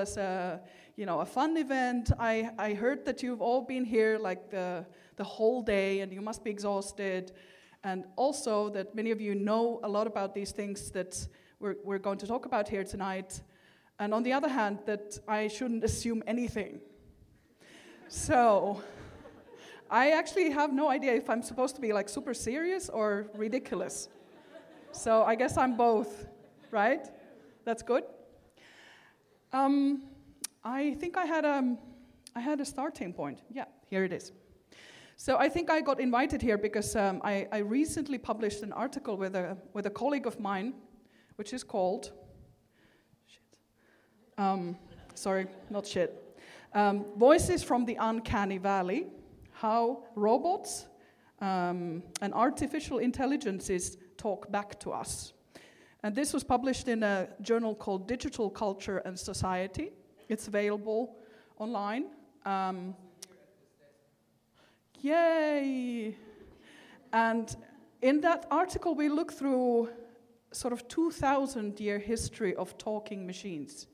as a you know a fun event. I, I heard that you've all been here like the the whole day and you must be exhausted, and also that many of you know a lot about these things that we're, we're going to talk about here tonight. And on the other hand, that I shouldn't assume anything. so I actually have no idea if I'm supposed to be like super serious or ridiculous. So I guess I'm both, right? That's good. Um, I think I had, um, I had a starting point. Yeah, here it is. So I think I got invited here because um, I, I, recently published an article with a, with a colleague of mine, which is called, shit. Um, sorry, not shit. Um, Voices from the Uncanny Valley, how robots um, and artificial intelligences talk back to us. And this was published in a journal called Digital Culture and Society. It's available online. Um, yay! And in that article, we look through sort of 2,000 year history of talking machines,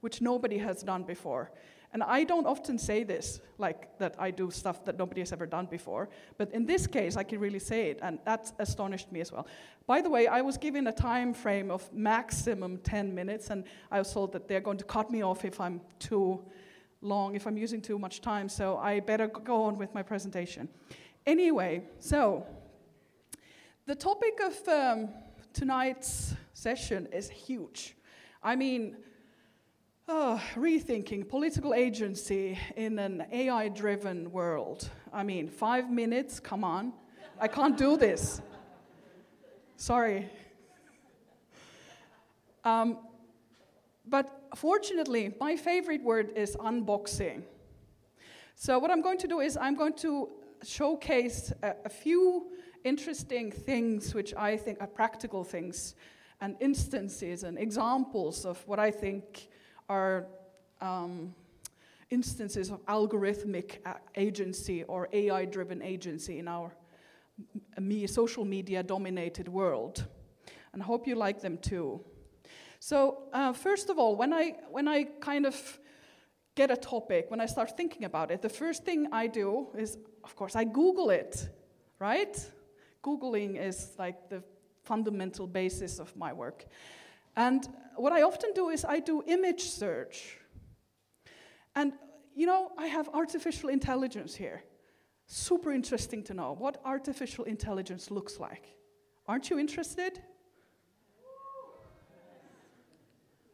which nobody has done before. And I don't often say this, like that I do stuff that nobody has ever done before. But in this case, I can really say it, and that astonished me as well. By the way, I was given a time frame of maximum 10 minutes, and I was told that they're going to cut me off if I'm too long, if I'm using too much time, so I better go on with my presentation. Anyway, so the topic of um, tonight's session is huge. I mean, Oh, rethinking political agency in an AI driven world. I mean, five minutes, come on. I can't do this. Sorry. Um, but fortunately, my favorite word is unboxing. So, what I'm going to do is I'm going to showcase a, a few interesting things which I think are practical things and instances and examples of what I think are um, instances of algorithmic agency or AI driven agency in our me, social media dominated world. And I hope you like them too. So, uh, first of all, when I, when I kind of get a topic, when I start thinking about it, the first thing I do is, of course, I Google it, right? Googling is like the fundamental basis of my work. And what I often do is I do image search. And, you know, I have artificial intelligence here. Super interesting to know what artificial intelligence looks like. Aren't you interested?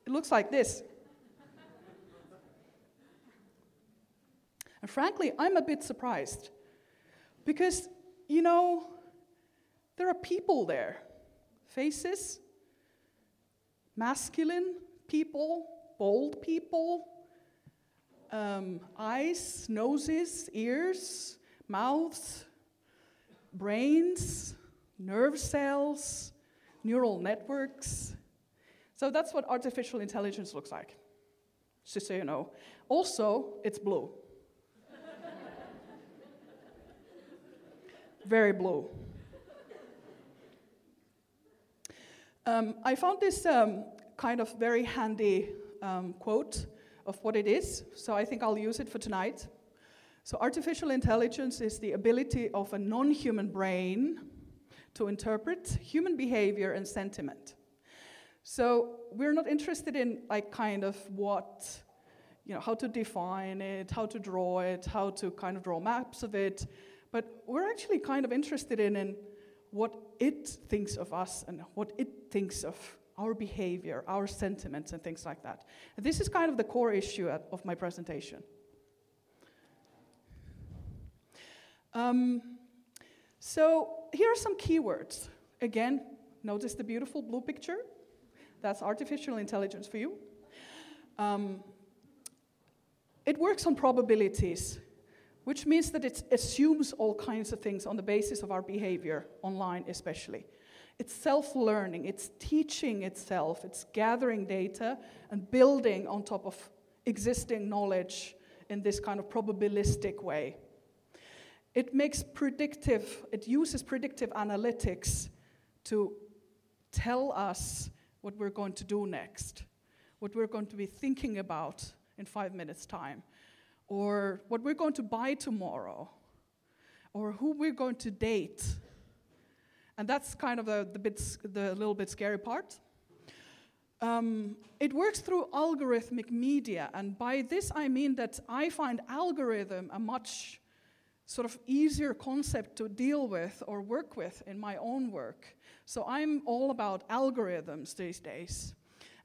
It looks like this. And frankly, I'm a bit surprised because, you know, there are people there, faces, masculine people, bold people, um, eyes, noses, ears, mouths, brains, nerve cells, neural networks. So that's what artificial intelligence looks like, just so you know. Also, it's blue. Very blue. Um, I found this um, kind of very handy um, quote of what it is, so I think I'll use it for tonight. So, artificial intelligence is the ability of a non human brain to interpret human behavior and sentiment. So, we're not interested in, like, kind of what, you know, how to define it, how to draw it, how to kind of draw maps of it, but we're actually kind of interested in, in what it thinks of us and what it thinks of our behavior, our sentiments, and things like that. This is kind of the core issue of my presentation. Um, so here are some keywords. Again, notice the beautiful blue picture? That's artificial intelligence for you. Um, it works on probabilities which means that it assumes all kinds of things on the basis of our behavior, online especially. It's self learning, it's teaching itself, it's gathering data and building on top of existing knowledge in this kind of probabilistic way. It makes predictive, it uses predictive analytics to tell us what we're going to do next. what we're going to be thinking about in five minutes' time, or what we're going to buy tomorrow, or who we're going to date. And that's kind of the, bit, the little bit scary part. Um, it works through algorithmic media, and by this I mean that I find algorithm a much sort of easier concept to deal with or work with in my own work. So I'm all about algorithms these days.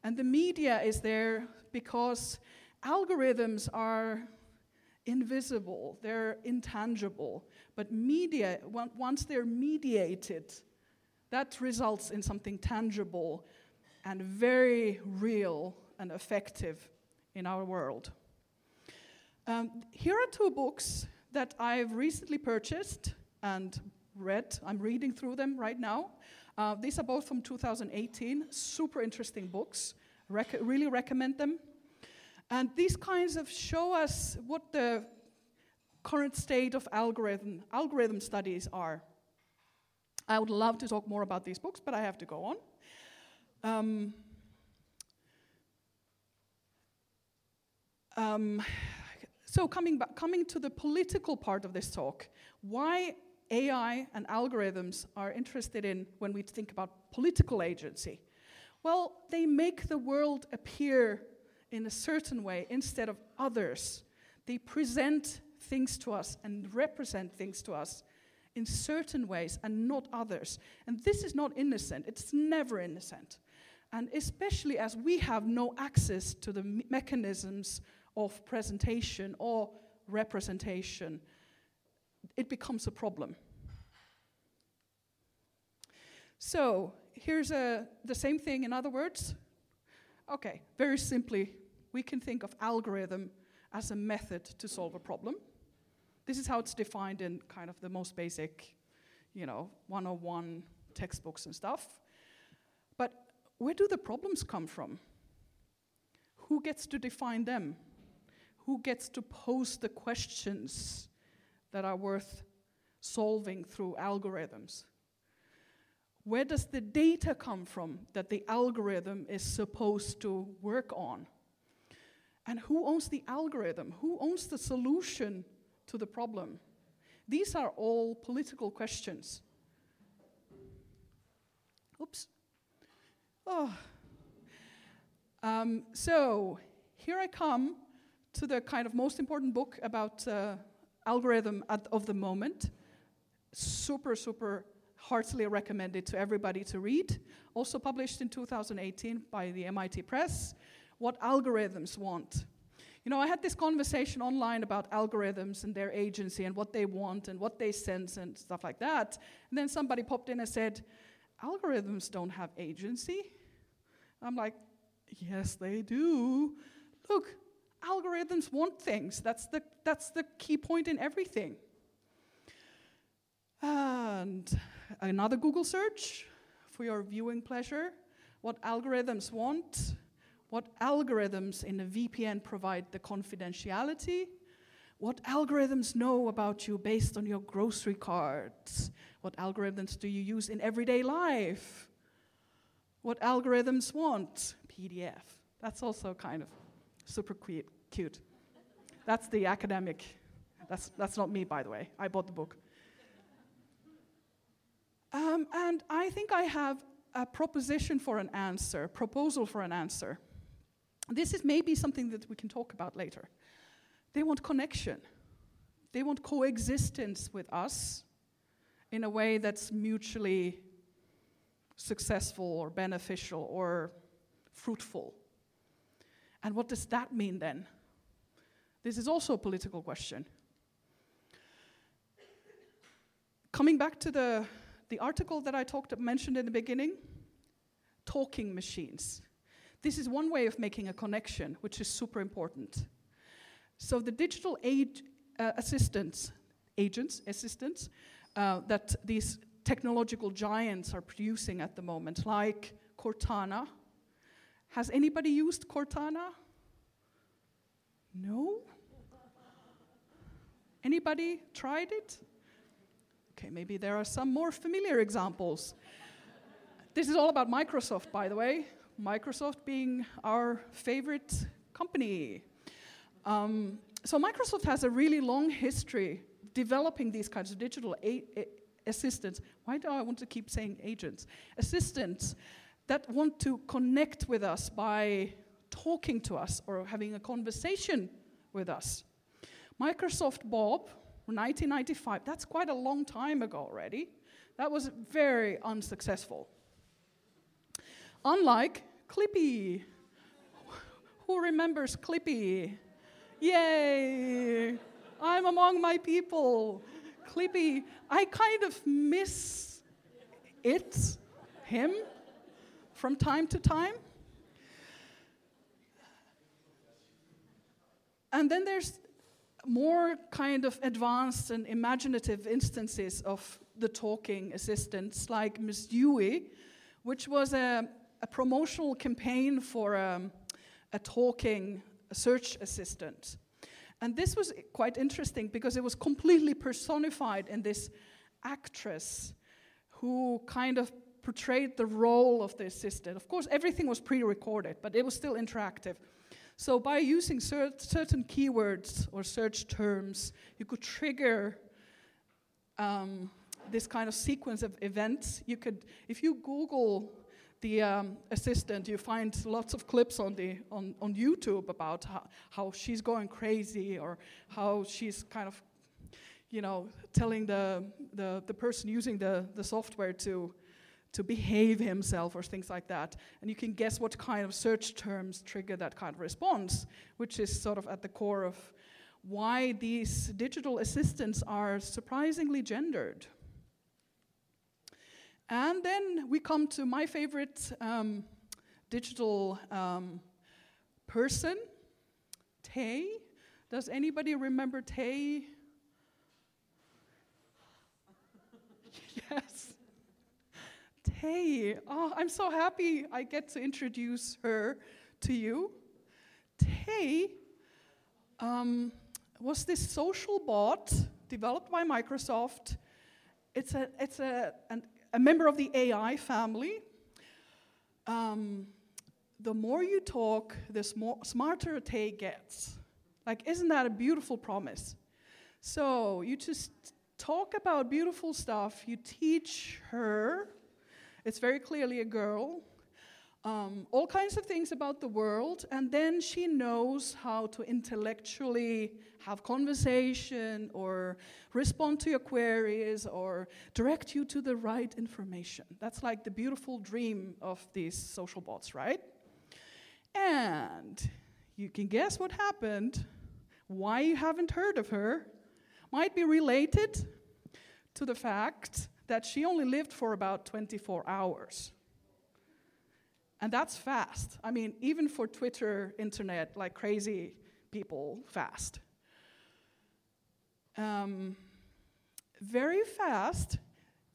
And the media is there because algorithms are invisible, they're intangible. But media, once they're mediated, that results in something tangible and very real and effective in our world. Um, here are two books that I've recently purchased and read. I'm reading through them right now. Uh, these are both from 2018, super interesting books. Really recommend them. And these kinds of show us what the current state of algorithm, algorithm studies are. I would love to talk more about these books, but I have to go on. Um, um, so coming back, coming to the political part of this talk, why AI and algorithms are interested in when we think about political agency? Well, they make the world appear in a certain way instead of others. They present things to us and represent things to us in certain ways and not others. And this is not innocent, it's never innocent. And especially as we have no access to the me- mechanisms of presentation or representation, it becomes a problem. So, here's a, the same thing in other words. Okay, very simply, we can think of algorithm as a method to solve a problem. This is how it's defined in kind of the most basic, you know, 101 textbooks and stuff. But where do the problems come from? Who gets to define them? Who gets to pose the questions that are worth solving through algorithms? Where does the data come from that the algorithm is supposed to work on? And who owns the algorithm? Who owns the solution to the problem? These are all political questions. Oops. Oh. Um, so here I come to the kind of most important book about uh, algorithm at, of the moment. Super, super heartily recommended to everybody to read. Also published in 2018 by the MIT Press. What algorithms want. You know, I had this conversation online about algorithms and their agency and what they want and what they sense and stuff like that. And then somebody popped in and said, Algorithms don't have agency. I'm like, yes, they do. Look, algorithms want things. That's the, that's the key point in everything. And another Google search for your viewing pleasure. What algorithms want, what algorithms in a VPN provide the confidentiality, what algorithms know about you based on your grocery cards, what algorithms do you use in everyday life, what algorithms want, PDF. That's also kind of super cute. That's the academic. That's, that's not me, by the way. I bought the book. Um, and I think I have a proposition for an answer, proposal for an answer. This is maybe something that we can talk about later. They want connection. They want coexistence with us in a way that's mutually successful or beneficial or fruitful. And what does that mean then? This is also a political question. Coming back to the the article that I talked mentioned in the beginning, talking machines. This is one way of making a connection, which is super important. So the digital aid uh, assistants, agents, assistants, uh, that these technological giants are producing at the moment, like Cortana. Has anybody used Cortana? No? Anybody tried it? Okay, maybe there are some more familiar examples. this is all about Microsoft, by the way. Microsoft being our favorite company. Um, so Microsoft has a really long history developing these kinds of digital a- a- assistants. Why do I want to keep saying agents? Assistants that want to connect with us by talking to us or having a conversation with us. Microsoft Bob, 1995, that's quite a long time ago already. That was very unsuccessful. Unlike Clippy. Who remembers Clippy? Yay! I'm among my people. Clippy, I kind of miss it, him, from time to time. And then there's more kind of advanced and imaginative instances of the talking assistants, like Miss Dewey, which was a, a promotional campaign for um, a talking search assistant. And this was quite interesting because it was completely personified in this actress who kind of portrayed the role of the assistant. Of course, everything was pre recorded, but it was still interactive. So, by using cer- certain keywords or search terms, you could trigger um, this kind of sequence of events. You could, if you Google the um, assistant, you find lots of clips on, the, on, on YouTube about how, how she's going crazy or how she's kind of, you know, telling the, the, the person using the, the software to, to behave himself or things like that. And you can guess what kind of search terms trigger that kind of response, which is sort of at the core of why these digital assistants are surprisingly gendered. And then we come to my favorite um, digital um, person, Tay. Does anybody remember Tay? yes. Tay. Oh, I'm so happy I get to introduce her to you. Tay um, was this social bot developed by Microsoft. It's, a, it's a, an a member of the AI family. Um, the more you talk, the sm- smarter Tay gets. Like, isn't that a beautiful promise? So, you just talk about beautiful stuff, you teach her, it's very clearly a girl, um, all kinds of things about the world, and then she knows how to intellectually have conversation or respond to your queries or direct you to the right information. That's like the beautiful dream of these social bots, right? And you can guess what happened, why you haven't heard of her, might be related to the fact that she only lived for about 24 hours. And that's fast. I mean, even for Twitter, internet, like crazy people, fast. Um, very fast.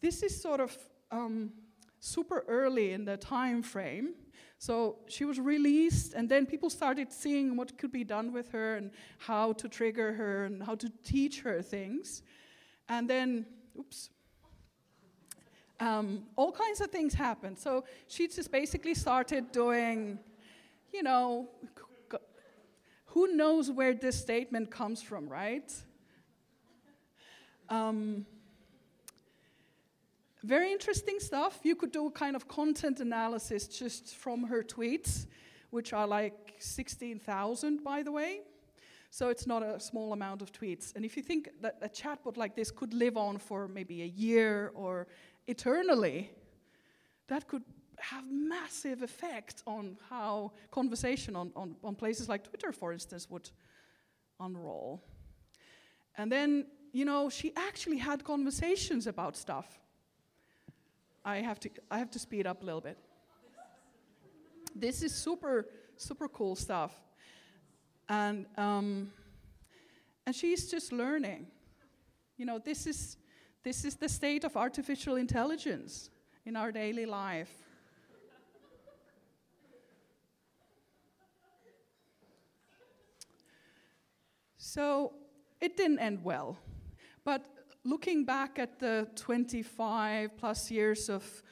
This is sort of um, super early in the time frame. So she was released, and then people started seeing what could be done with her and how to trigger her and how to teach her things. And then, oops, um, all kinds of things happened. So she just basically started doing, you know, who knows where this statement comes from, right? Um, very interesting stuff. You could do a kind of content analysis just from her tweets, which are like 16,000, by the way. So it's not a small amount of tweets. And if you think that a chatbot like this could live on for maybe a year or eternally, that could have massive effect on how conversation on, on, on places like Twitter, for instance, would unroll. And then, you know, she actually had conversations about stuff. I have to, I have to speed up a little bit. This is super, super cool stuff. And, um, and she's just learning. You know, this is this is the state of artificial intelligence in our daily life. So it didn't end well. But looking back at the 25 plus years of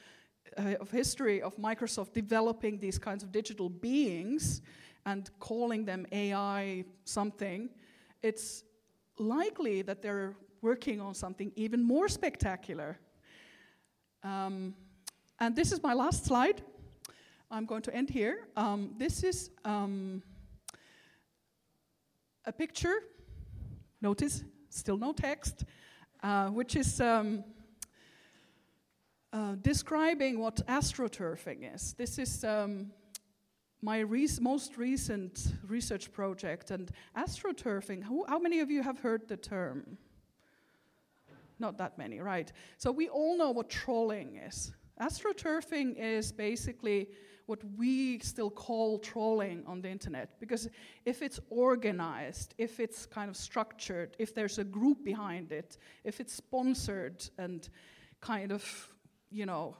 uh, of history of Microsoft developing these kinds of digital beings and calling them AI something, it's likely that they're working on something even more spectacular. Um, and this is my last slide. I'm going to end here. Um, this is um, a picture. Notice, still no text, uh, which is um, uh, describing what astroturfing is. This is um, my most recent research project. And astroturfing, who, how many of you have heard the term? Not that many, right? So we all know what trolling is. Astroturfing is basically what we still call trolling on the internet. Because if it's organized, if it's kind of structured, if there's a group behind it, if it's sponsored and kind of, you know,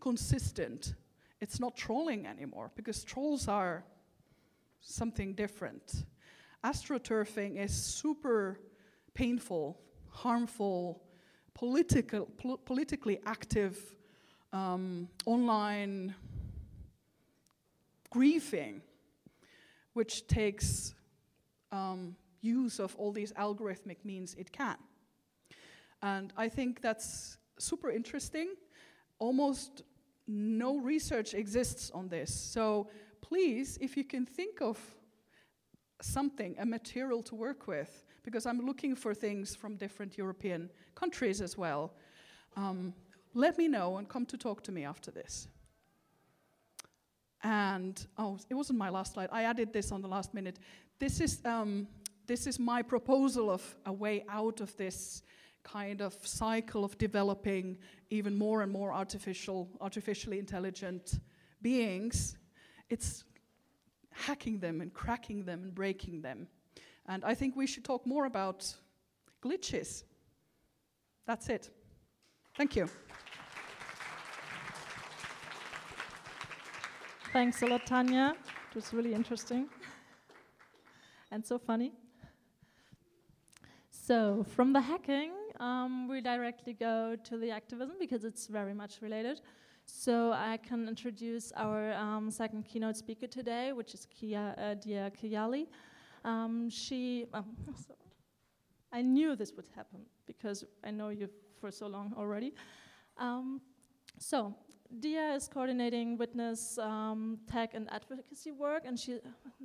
consistent, it's not trolling anymore because trolls are something different. Astroturfing is super painful, harmful, political, pol- politically active um, online grieving, which takes um, use of all these algorithmic means it can. And I think that's super interesting. Almost no research exists on this. So please, if you can think of something, a material to work with, because I'm looking for things from different European countries as well, um, let me know and come to talk to me after this. And, oh, it wasn't my last slide. I added this on the last minute. This is, um, this is my proposal of a way out of this kind of cycle of developing even more and more artificial, artificially intelligent beings. It's hacking them and cracking them and breaking them. And I think we should talk more about glitches. That's it. Thank you. Thanks a lot, Tanya. It was really interesting and so funny. So, from the hacking, um, we directly go to the activism because it's very much related. So, I can introduce our um, second keynote speaker today, which is Kia, uh, Dia Kayyali. Um, she, um, I knew this would happen because I know you for so long already. Um, so, Dia is coordinating witness um, tech and advocacy work, and she,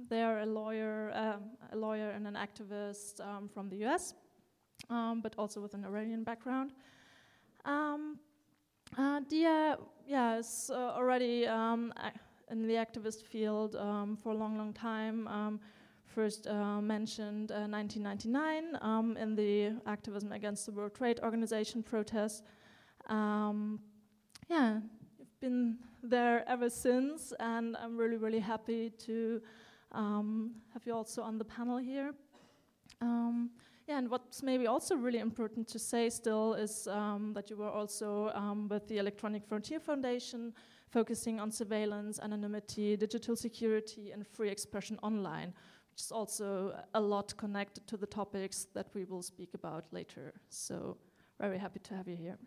they're a lawyer, uh, a lawyer and an activist um, from the U.S., um, but also with an Iranian background. Um, uh, Dia, yeah, is uh, already um, in the activist field for a long, long time. First uh, mentioned 1999 uh, in the activism against the World Trade Organization protests. yeah, I've been there ever since, and I'm really, really happy to um, have you also on the panel here. Um, yeah, and what's maybe also really important to say still is um, that you were also um, with the Electronic Frontier Foundation, focusing on surveillance, anonymity, digital security, and free expression online, which is also a lot connected to the topics that we will speak about later. So, very happy to have you here.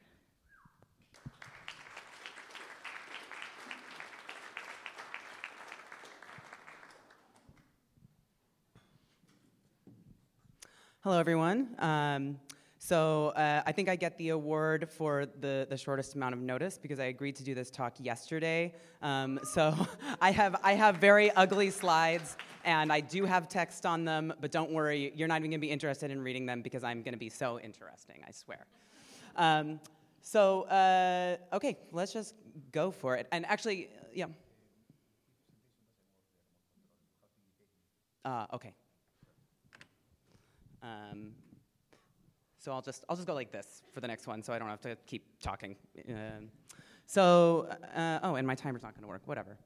Hello, everyone. Um, so uh, I think I get the award for the, the shortest amount of notice because I agreed to do this talk yesterday. Um, so I have, I have very ugly slides and I do have text on them, but don't worry, you're not even going to be interested in reading them because I'm going to be so interesting, I swear. Um, so, uh, okay, let's just go for it. And actually, yeah. Uh, okay. Um, so I'll just I'll just go like this for the next one, so I don't have to keep talking. Uh, so oh, and my timer's not going to work. Whatever.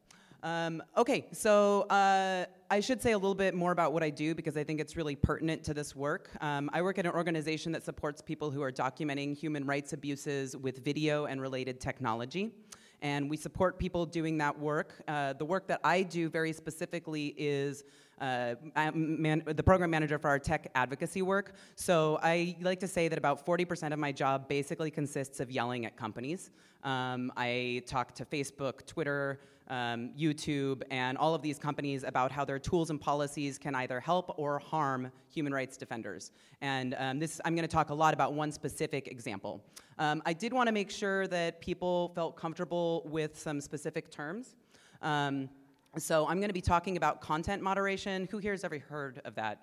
Um, okay, so uh, I should say a little bit more about what I do because I think it's really pertinent to this work. Um, I work at an organization that supports people who are documenting human rights abuses with video and related technology. And we support people doing that work. Uh, the work that I do very specifically is uh, man, the program manager for our tech advocacy work. So I like to say that about 40% of my job basically consists of yelling at companies. Um, I talk to Facebook, Twitter, um, YouTube, and all of these companies about how their tools and policies can either help or harm human rights defenders. And um, this, I'm going to talk a lot about one specific example. Um, I did want to make sure that people felt comfortable with some specific terms. Um, so I'm going to be talking about content moderation. Who here has ever heard of that?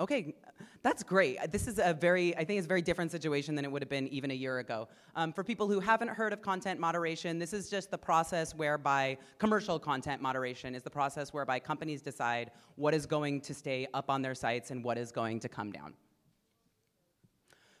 Okay, that's great. This is a very, I think it's a very different situation than it would have been even a year ago. Um, for people who haven't heard of content moderation, this is just the process whereby commercial content moderation is the process whereby companies decide what is going to stay up on their sites and what is going to come down.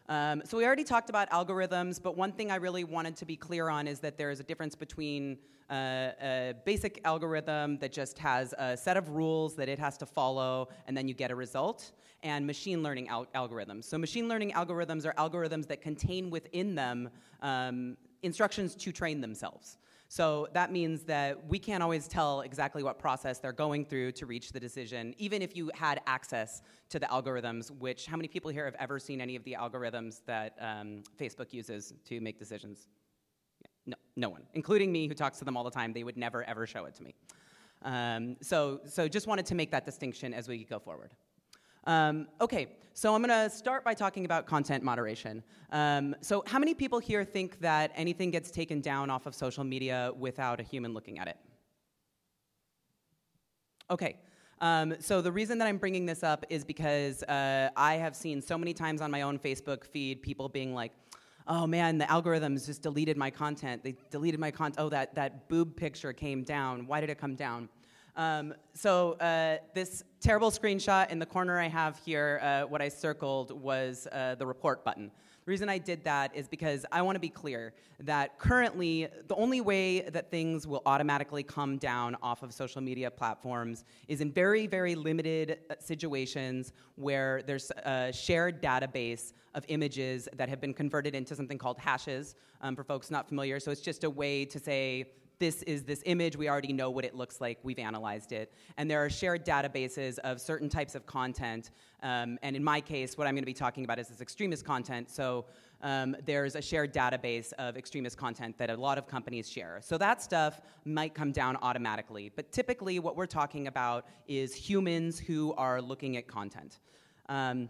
Um, so we already talked about algorithms, but one thing I really wanted to be clear on is that there is a difference between uh, a basic algorithm that just has a set of rules that it has to follow, and then you get a result, and machine learning al- algorithms. So machine learning algorithms are algorithms that contain within them um, instructions to train themselves. So that means that we can't always tell exactly what process they're going through to reach the decision, even if you had access to the algorithms, which, how many people here have ever seen any of the algorithms that um, Facebook uses to make decisions? No, no one, including me who talks to them all the time. They would never, ever show it to me. Um, so, so just wanted to make that distinction as we go forward. Um, okay, so I'm going to start by talking about content moderation. Um, so, how many people here think that anything gets taken down off of social media without a human looking at it? Okay. Um, so the reason that I'm bringing this up is because uh, I have seen so many times on my own Facebook feed people being like, "Oh man, the algorithms just deleted my content. They deleted my content. Oh, that that boob picture came down. Why did it come down?" Um, so uh, this terrible screenshot in the corner I have here, uh, what I circled was uh, the report button. The reason I did that is because I want to be clear that currently the only way that things will automatically come down off of social media platforms is in very, very limited uh, situations where there's a shared database of images that have been converted into something called hashes um, for folks not familiar. So it's just a way to say, this is this image, we already know what it looks like, we've analyzed it. And there are shared databases of certain types of content. Um, and in my case, what I'm going to be talking about is this extremist content. So um, there's a shared database of extremist content that a lot of companies share. So that stuff might come down automatically. But typically, what we're talking about is humans who are looking at content. Um,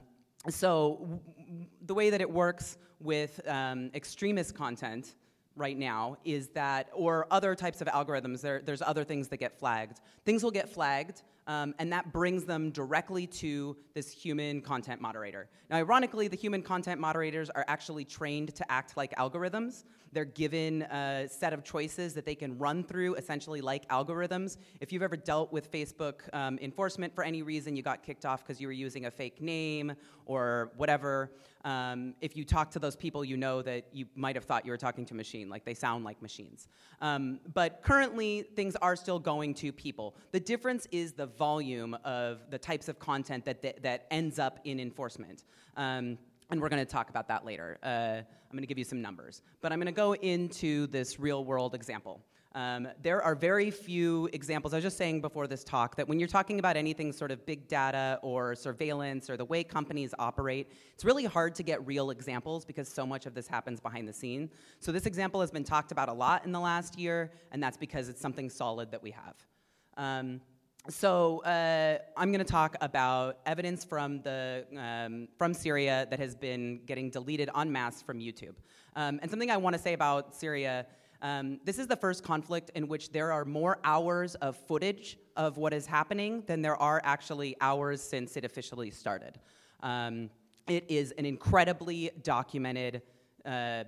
so w- the way that it works with um, extremist content right now is that, or other types of algorithms, there, there's other things that get flagged. Things will get flagged, um, and that brings them directly to this human content moderator. Now, ironically, the human content moderators are actually trained to act like algorithms. They're given a set of choices that they can run through, essentially like algorithms. If you've ever dealt with Facebook um, enforcement for any reason, you got kicked off because you were using a fake name or whatever. Um, if you talk to those people, you know that you might have thought you were talking to a machine, like they sound like machines. Um, but currently, things are still going to people. The difference is the volume of the types of content that, that, that ends up in enforcement. Um, and we're going to talk about that later. Uh, I'm going to give you some numbers. But I'm going to go into this real world example. Um, there are very few examples. I was just saying before this talk that when you're talking about anything sort of big data or surveillance or the way companies operate, it's really hard to get real examples because so much of this happens behind the scene. So this example has been talked about a lot in the last year, and that's because it's something solid that we have. Um, so uh, I'm going to talk about evidence from the um, from Syria that has been getting deleted en masse from YouTube. Um, and something I want to say about Syria. Um, this is the first conflict in which there are more hours of footage of what is happening than there are actually hours since it officially started. Um, it is an incredibly documented. Uh,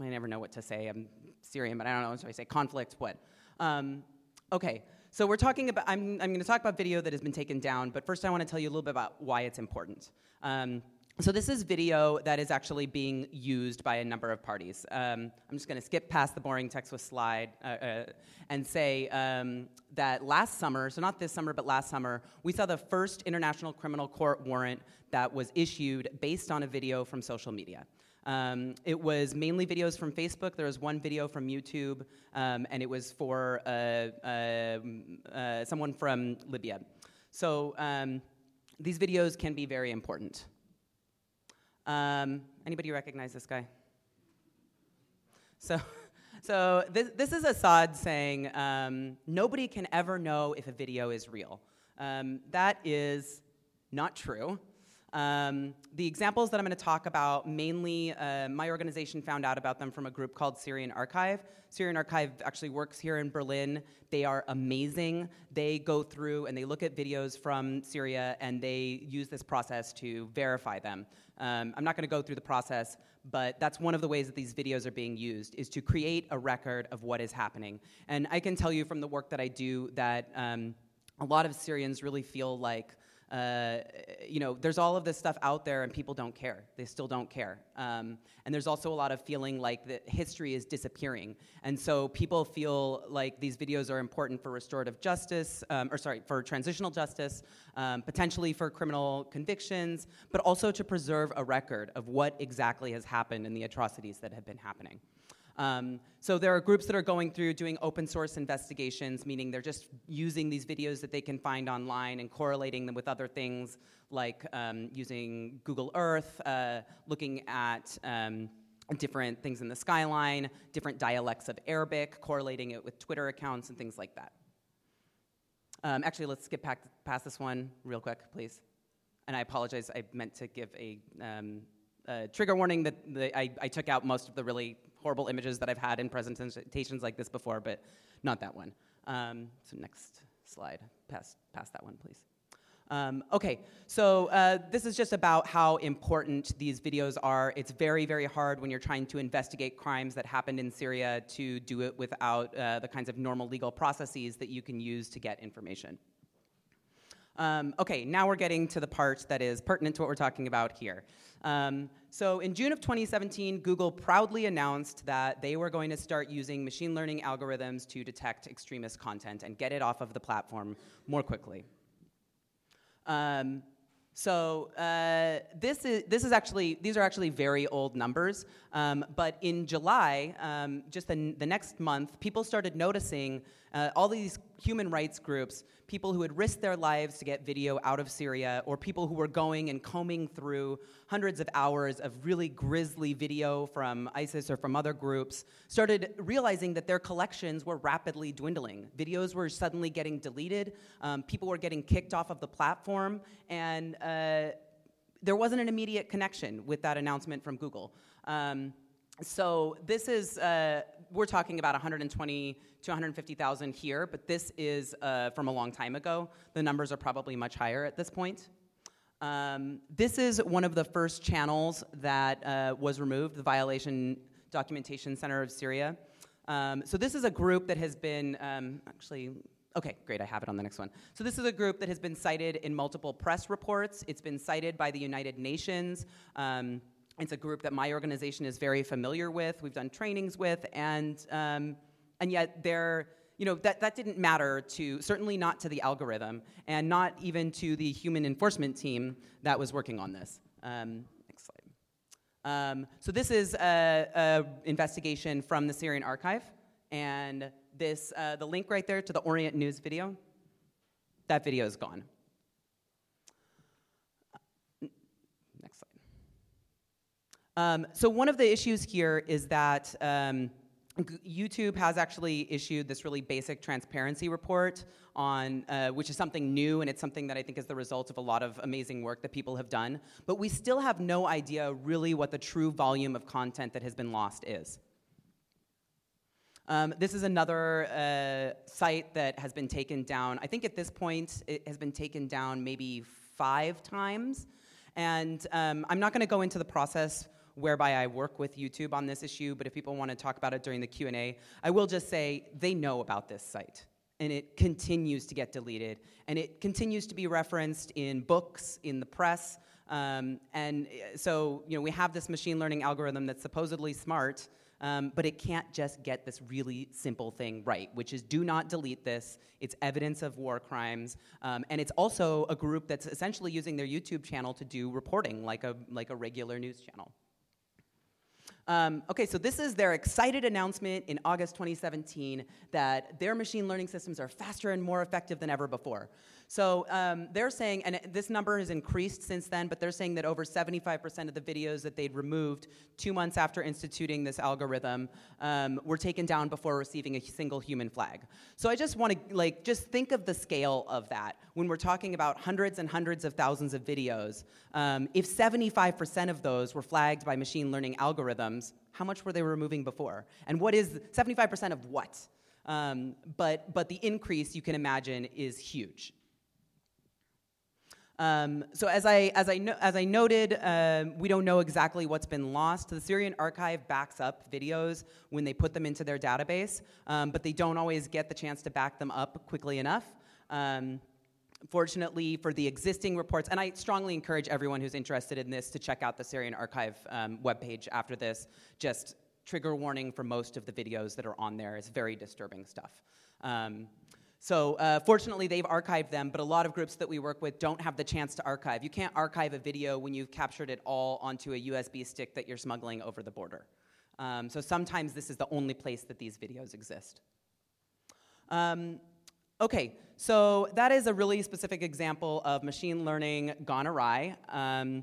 I never know what to say. I'm Syrian, but I don't know what to say. Conflict. What? Um, okay. So we're talking about, I'm, I'm going to talk about video that has been taken down, but first I want to tell you a little bit about why it's important. Um, so this is video that is actually being used by a number of parties. Um, I'm just going to skip past the boring text with slide uh, uh, and say um, that last summer, so not this summer, but last summer, we saw the first International Criminal Court warrant that was issued based on a video from social media. Um, it was mainly videos from Facebook. There was one video from YouTube, um, and it was for uh, uh, uh, someone from Libya. So um, these videos can be very important. Um, anybody recognize this guy? So, so this, this is Assad saying um, nobody can ever know if a video is real. Um, that is not true. Um, the examples that I'm going to talk about mainly, uh, my organization found out about them from a group called Syrian Archive. Syrian Archive actually works here in Berlin. They are amazing. They go through and they look at videos from Syria and they use this process to verify them. Um, I'm not going to go through the process, but that's one of the ways that these videos are being used is to create a record of what is happening. And I can tell you from the work that I do that um, a lot of Syrians really feel like uh, you know, there's all of this stuff out there and people don't care. They still don't care. Um, and there's also a lot of feeling like that history is disappearing. And so people feel like these videos are important for restorative justice, um, or sorry, for transitional justice, um, potentially for criminal convictions, but also to preserve a record of what exactly has happened and the atrocities that have been happening. Um, so there are groups that are going through doing open source investigations, meaning they're just using these videos that they can find online and correlating them with other things like um, using Google Earth, uh, looking at um, different things in the skyline, different dialects of Arabic, correlating it with Twitter accounts and things like that. Um, actually, let's skip past this one real quick, please. And I apologize, I meant to give a, um, a trigger warning that the, I, I took out most of the really horrible images that I've had in presentations like this before, but not that one. Um, so next slide, pass, pass that one, please. Um, okay, so uh, this is just about how important these videos are. It's very, very hard when you're trying to investigate crimes that happened in Syria to do it without uh, the kinds of normal legal processes that you can use to get information. Um, okay, now we're getting to the part that is pertinent to what we're talking about here. Um, so in June of 2017, Google proudly announced that they were going to start using machine learning algorithms to detect extremist content and get it off of the platform more quickly. Um, so uh, this is this is actually these are actually very old numbers. Um, but in July, um, just the, the next month, people started noticing uh, all these human rights groups, people who had risked their lives to get video out of Syria, or people who were going and combing through hundreds of hours of really grisly video from ISIS or from other groups, started realizing that their collections were rapidly dwindling. Videos were suddenly getting deleted, um, people were getting kicked off of the platform, and uh, there wasn't an immediate connection with that announcement from Google. Um, so this is uh, we're talking about 120 to 150,000 here, but this is uh, from a long time ago. The numbers are probably much higher at this point. Um, this is one of the first channels that uh, was removed, the Violation Documentation Center of Syria. Um, so this is a group that has been um, actually Okay, great, I have it on the next one. So, this is a group that has been cited in multiple press reports. It's been cited by the United Nations. Um, it's a group that my organization is very familiar with, we've done trainings with, and, um, and yet they're, you know, that, that didn't matter to, certainly not to the algorithm, and not even to the human enforcement team that was working on this. Um, next slide. Um, so this is an investigation from the Syrian archive, and this, uh, the link right there to the Orient News video, that video is gone. Um, so one of the issues here is that um, YouTube has actually issued this really basic transparency report on, uh, which is something new, and it's something that I think is the result of a lot of amazing work that people have done. But we still have no idea really what the true volume of content that has been lost is. Um, this is another uh, site that has been taken down. I think at this point it has been taken down maybe five times. And um, I'm not going to go into the process whereby I work with YouTube on this issue, but if people want to talk about it during the Q&A, I will just say they know about this site and it continues to get deleted and it continues to be referenced in books, in the press, um, and uh, so you know we have this machine learning algorithm that's supposedly smart, um, but it can't just get this really simple thing right, which is do not delete this. It's evidence of war crimes, um, and it's also a group that's essentially using their YouTube channel to do reporting like a like a regular news channel. Um, okay, so this is their excited announcement in August 2017 that their machine learning systems are faster and more effective than ever before. So um, they're saying, and this number has increased since then, but they're saying that over 75% of the videos that they'd removed two months after instituting this algorithm um, were taken down before receiving a single human flag. So I just want to like just think of the scale of that when we're talking about hundreds and hundreds of thousands of videos. Um, if 75% of those were flagged by machine learning algorithms, how much were they removing before? And what is 75% of what? Um, but, but the increase, you can imagine, is huge. Um, so as I, as I, no, as I noted, um, we don't know exactly what's been lost. The Syrian archive backs up videos when they put them into their database, um, but they don't always get the chance to back them up quickly enough. Um, fortunately, for the existing reports, and I strongly encourage everyone who's interested in this to check out the Syrian archive um, webpage after this. Just trigger warning for most of the videos that are on there. It's very disturbing stuff. So uh, fortunately, they've archived them, but a lot of groups that we work with don't have the chance to archive. You can't archive a video when you've captured it all onto a USB stick that you're smuggling over the border. Um, so sometimes this is the only place that these videos exist. Um, okay, so that is a really specific example of machine learning gone awry. Um,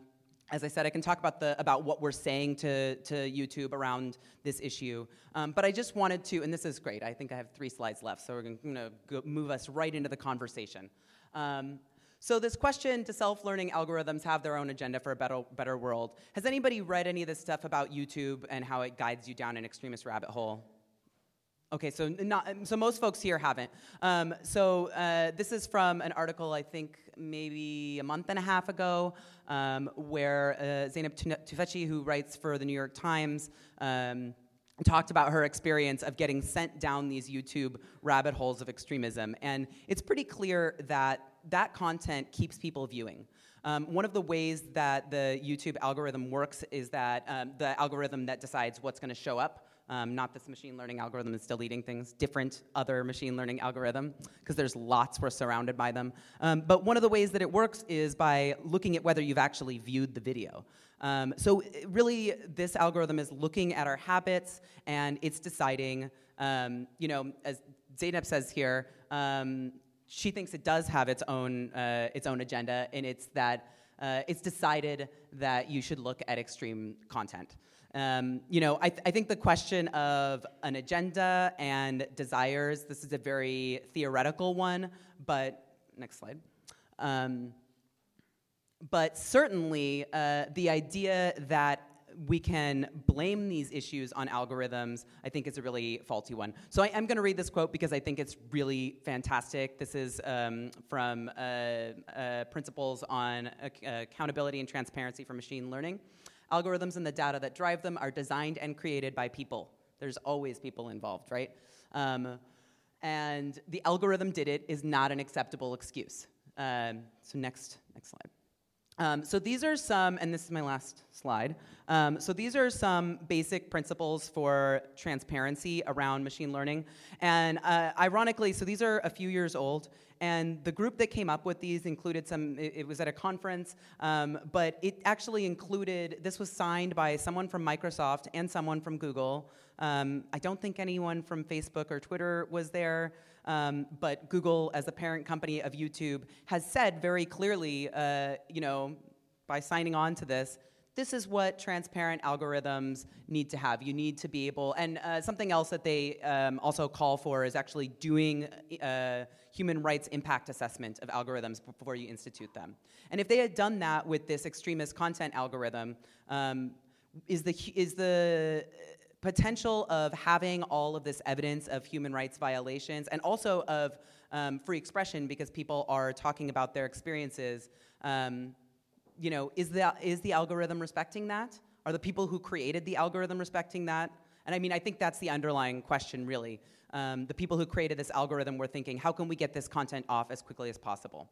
as I said, I can talk about, the, about what we're saying to, to YouTube around this issue. Um, but I just wanted to, and this is great, I think I have three slides left, so we're going to move us right into the conversation. Um, so this question, do self-learning algorithms have their own agenda for a better, better world? Has anybody read any of this stuff about YouTube and how it guides you down an extremist rabbit hole? Okay, so not, so most folks here haven't. Um, so uh, this is from an article I think maybe a month and a half ago, um, where uh, Zeynep Tufekci, who writes for the New York Times, um, talked about her experience of getting sent down these YouTube rabbit holes of extremism, and it's pretty clear that that content keeps people viewing. Um, one of the ways that the YouTube algorithm works is that um, the algorithm that decides what's going to show up um, not this machine learning algorithm is deleting things, different other machine learning algorithm, because there's lots, we're surrounded by them. Um, but one of the ways that it works is by looking at whether you've actually viewed the video. Um, so really, this algorithm is looking at our habits and it's deciding, um, you know, as Zeynep says here, um, she thinks it does have its own, uh, its own agenda, and it's that uh, it's decided that you should look at extreme content. Um, you know, I, th- I, think the question of an agenda and desires, this is a very theoretical one, but next slide. Um, but certainly, uh, the idea that we can blame these issues on algorithms, I think is a really faulty one. So I am going to read this quote because I think it's really fantastic. This is um, from uh, uh, Principles on Accountability and Transparency for Machine Learning. Algorithms and the data that drive them are designed and created by people. There's always people involved, right? Um, and the algorithm did it is not an acceptable excuse. Um, so next, next slide. Um, so these are some, and this is my last slide. Um, so these are some basic principles for transparency around machine learning. And uh, ironically, so these are a few years old, and the group that came up with these included some, it, was at a conference, um, but it actually included, this was signed by someone from Microsoft and someone from Google. Um, I don't think anyone from Facebook or Twitter was there, um, but Google, as the parent company of YouTube, has said very clearly, uh, you know, by signing on to this, this is what transparent algorithms need to have. You need to be able, and uh, something else that they um, also call for is actually doing uh, human rights impact assessment of algorithms before you institute them. And if they had done that with this extremist content algorithm, um, is the is the potential of having all of this evidence of human rights violations and also of um, free expression because people are talking about their experiences. Um, you know, is the, is the algorithm respecting that? Are the people who created the algorithm respecting that? And I mean, I think that's the underlying question, really. Um, the people who created this algorithm were thinking, how can we get this content off as quickly as possible?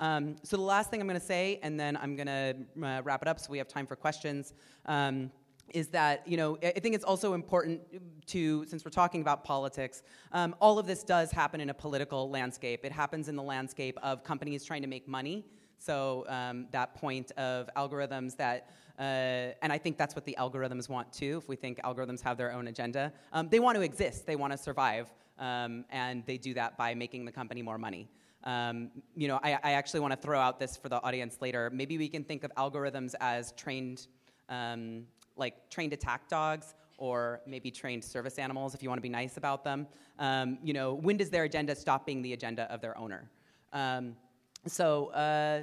Um, so the last thing I'm going to say, and then I'm going to uh, wrap it up so we have time for questions, um, is that you know I think it's also important to, since we're talking about politics, um, all of this does happen in a political landscape. It happens in the landscape of companies trying to make money So um, that point of algorithms that, uh, and I think that's what the algorithms want too. If we think algorithms have their own agenda, um, they want to exist, they want to survive, um, and they do that by making the company more money. Um, you know, I, I actually want to throw out this for the audience later. Maybe we can think of algorithms as trained, um, like trained attack dogs or maybe trained service animals if you want to be nice about them. Um, you know, when does their agenda stop being the agenda of their owner? Um, so, uh,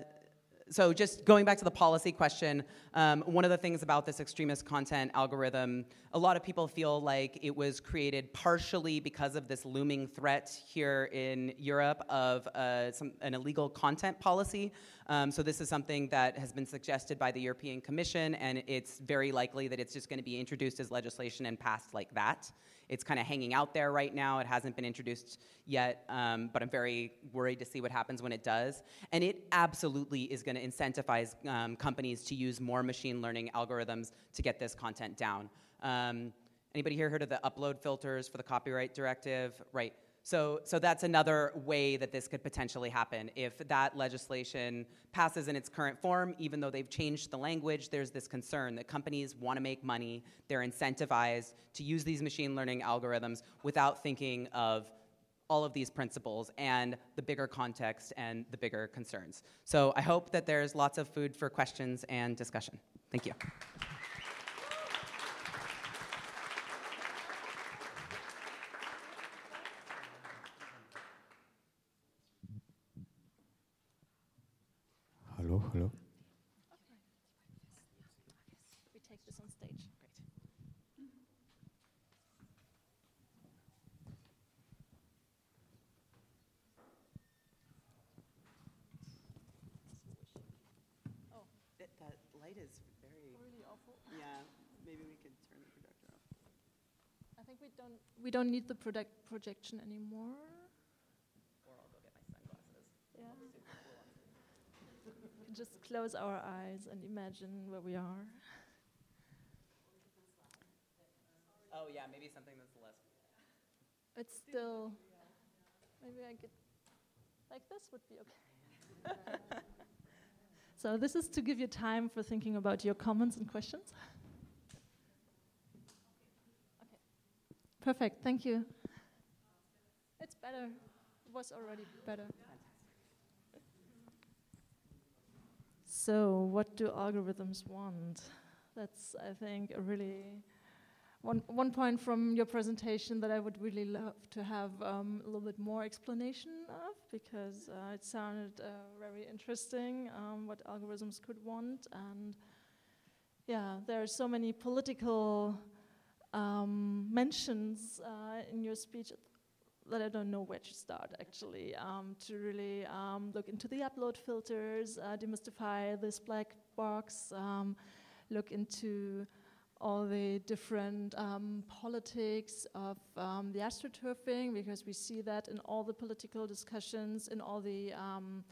so just going back to the policy question, um, one of the things about this extremist content algorithm, a lot of people feel like it was created partially because of this looming threat here in Europe of uh, some, an illegal content policy. Um, so this is something that has been suggested by the European Commission, and it's very likely that it's just going to be introduced as legislation and passed like that. It's kind of hanging out there right now. It hasn't been introduced yet, um, but I'm very worried to see what happens when it does. And it absolutely is going to incentivize um, companies to use more machine learning algorithms to get this content down. Um, anybody here heard of the upload filters for the copyright directive? Right. So, so that's another way that this could potentially happen. If that legislation passes in its current form, even though they've changed the language, there's this concern that companies want to make money. They're incentivized to use these machine learning algorithms without thinking of all of these principles and the bigger context and the bigger concerns. So I hope that there's lots of food for questions and discussion. Thank you. Hello, hello. We take this on stage. That, that light is very, Really awful. yeah, maybe we could turn the projector off. I think we don't we don't need the project projection anymore. Or I'll go get my sunglasses. Yeah. Just close our eyes and imagine where we are. Oh yeah, maybe something that's less. It's still. Maybe I could. Like this would be okay. so this is to give you time for thinking about your comments and questions. Perfect. Thank you. It's better. It was already better. So, what do algorithms want? That's, I think, a really one, one point from your presentation that I would really love to have um, a little bit more explanation of because uh, it sounded uh, very interesting um, what algorithms could want. And yeah, there are so many political um, mentions uh, in your speech that I don't know where to start actually. Um, to really um, look into the upload filters, uh, demystify this black box, um, look into all the different um, politics of um, the astroturfing because we see that in all the political discussions, in all the um,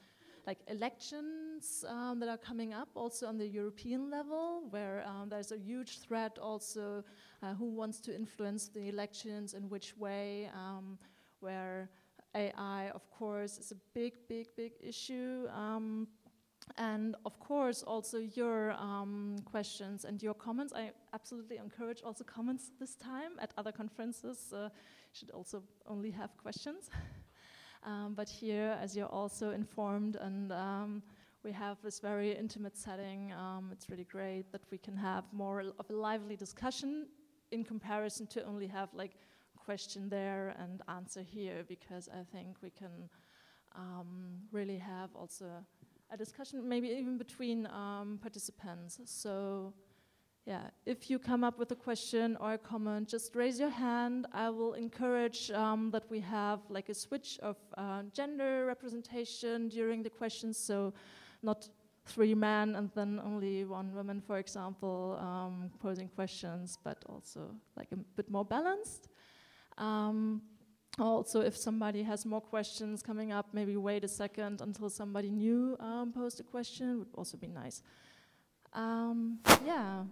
like elections um, that are coming up, also on the European level, where um, there's a huge threat also uh, who wants to influence the elections in which way, um, where AI, of course, is a big, big, big issue. And of course, also your um, questions and your comments. I absolutely encourage also comments this time. At other conferences, uh, should also only have questions. um, but here, as you're also informed, and um, we have this very intimate setting, um, it's really great that we can have more of a lively discussion in comparison to only have like question there and answer here, because I think we can um, really have also a discussion, maybe even between um, participants. So, yeah, if you come up with a question or a comment, just raise your hand. I will encourage um, that we have like a switch of uh, gender representation during the questions, so not three men and then only one woman, for example, um, posing questions, but also like a bit more balanced. Um, also, if somebody has more questions coming up, maybe wait a second until somebody new um, posed a question, would also be nice. Um, yeah.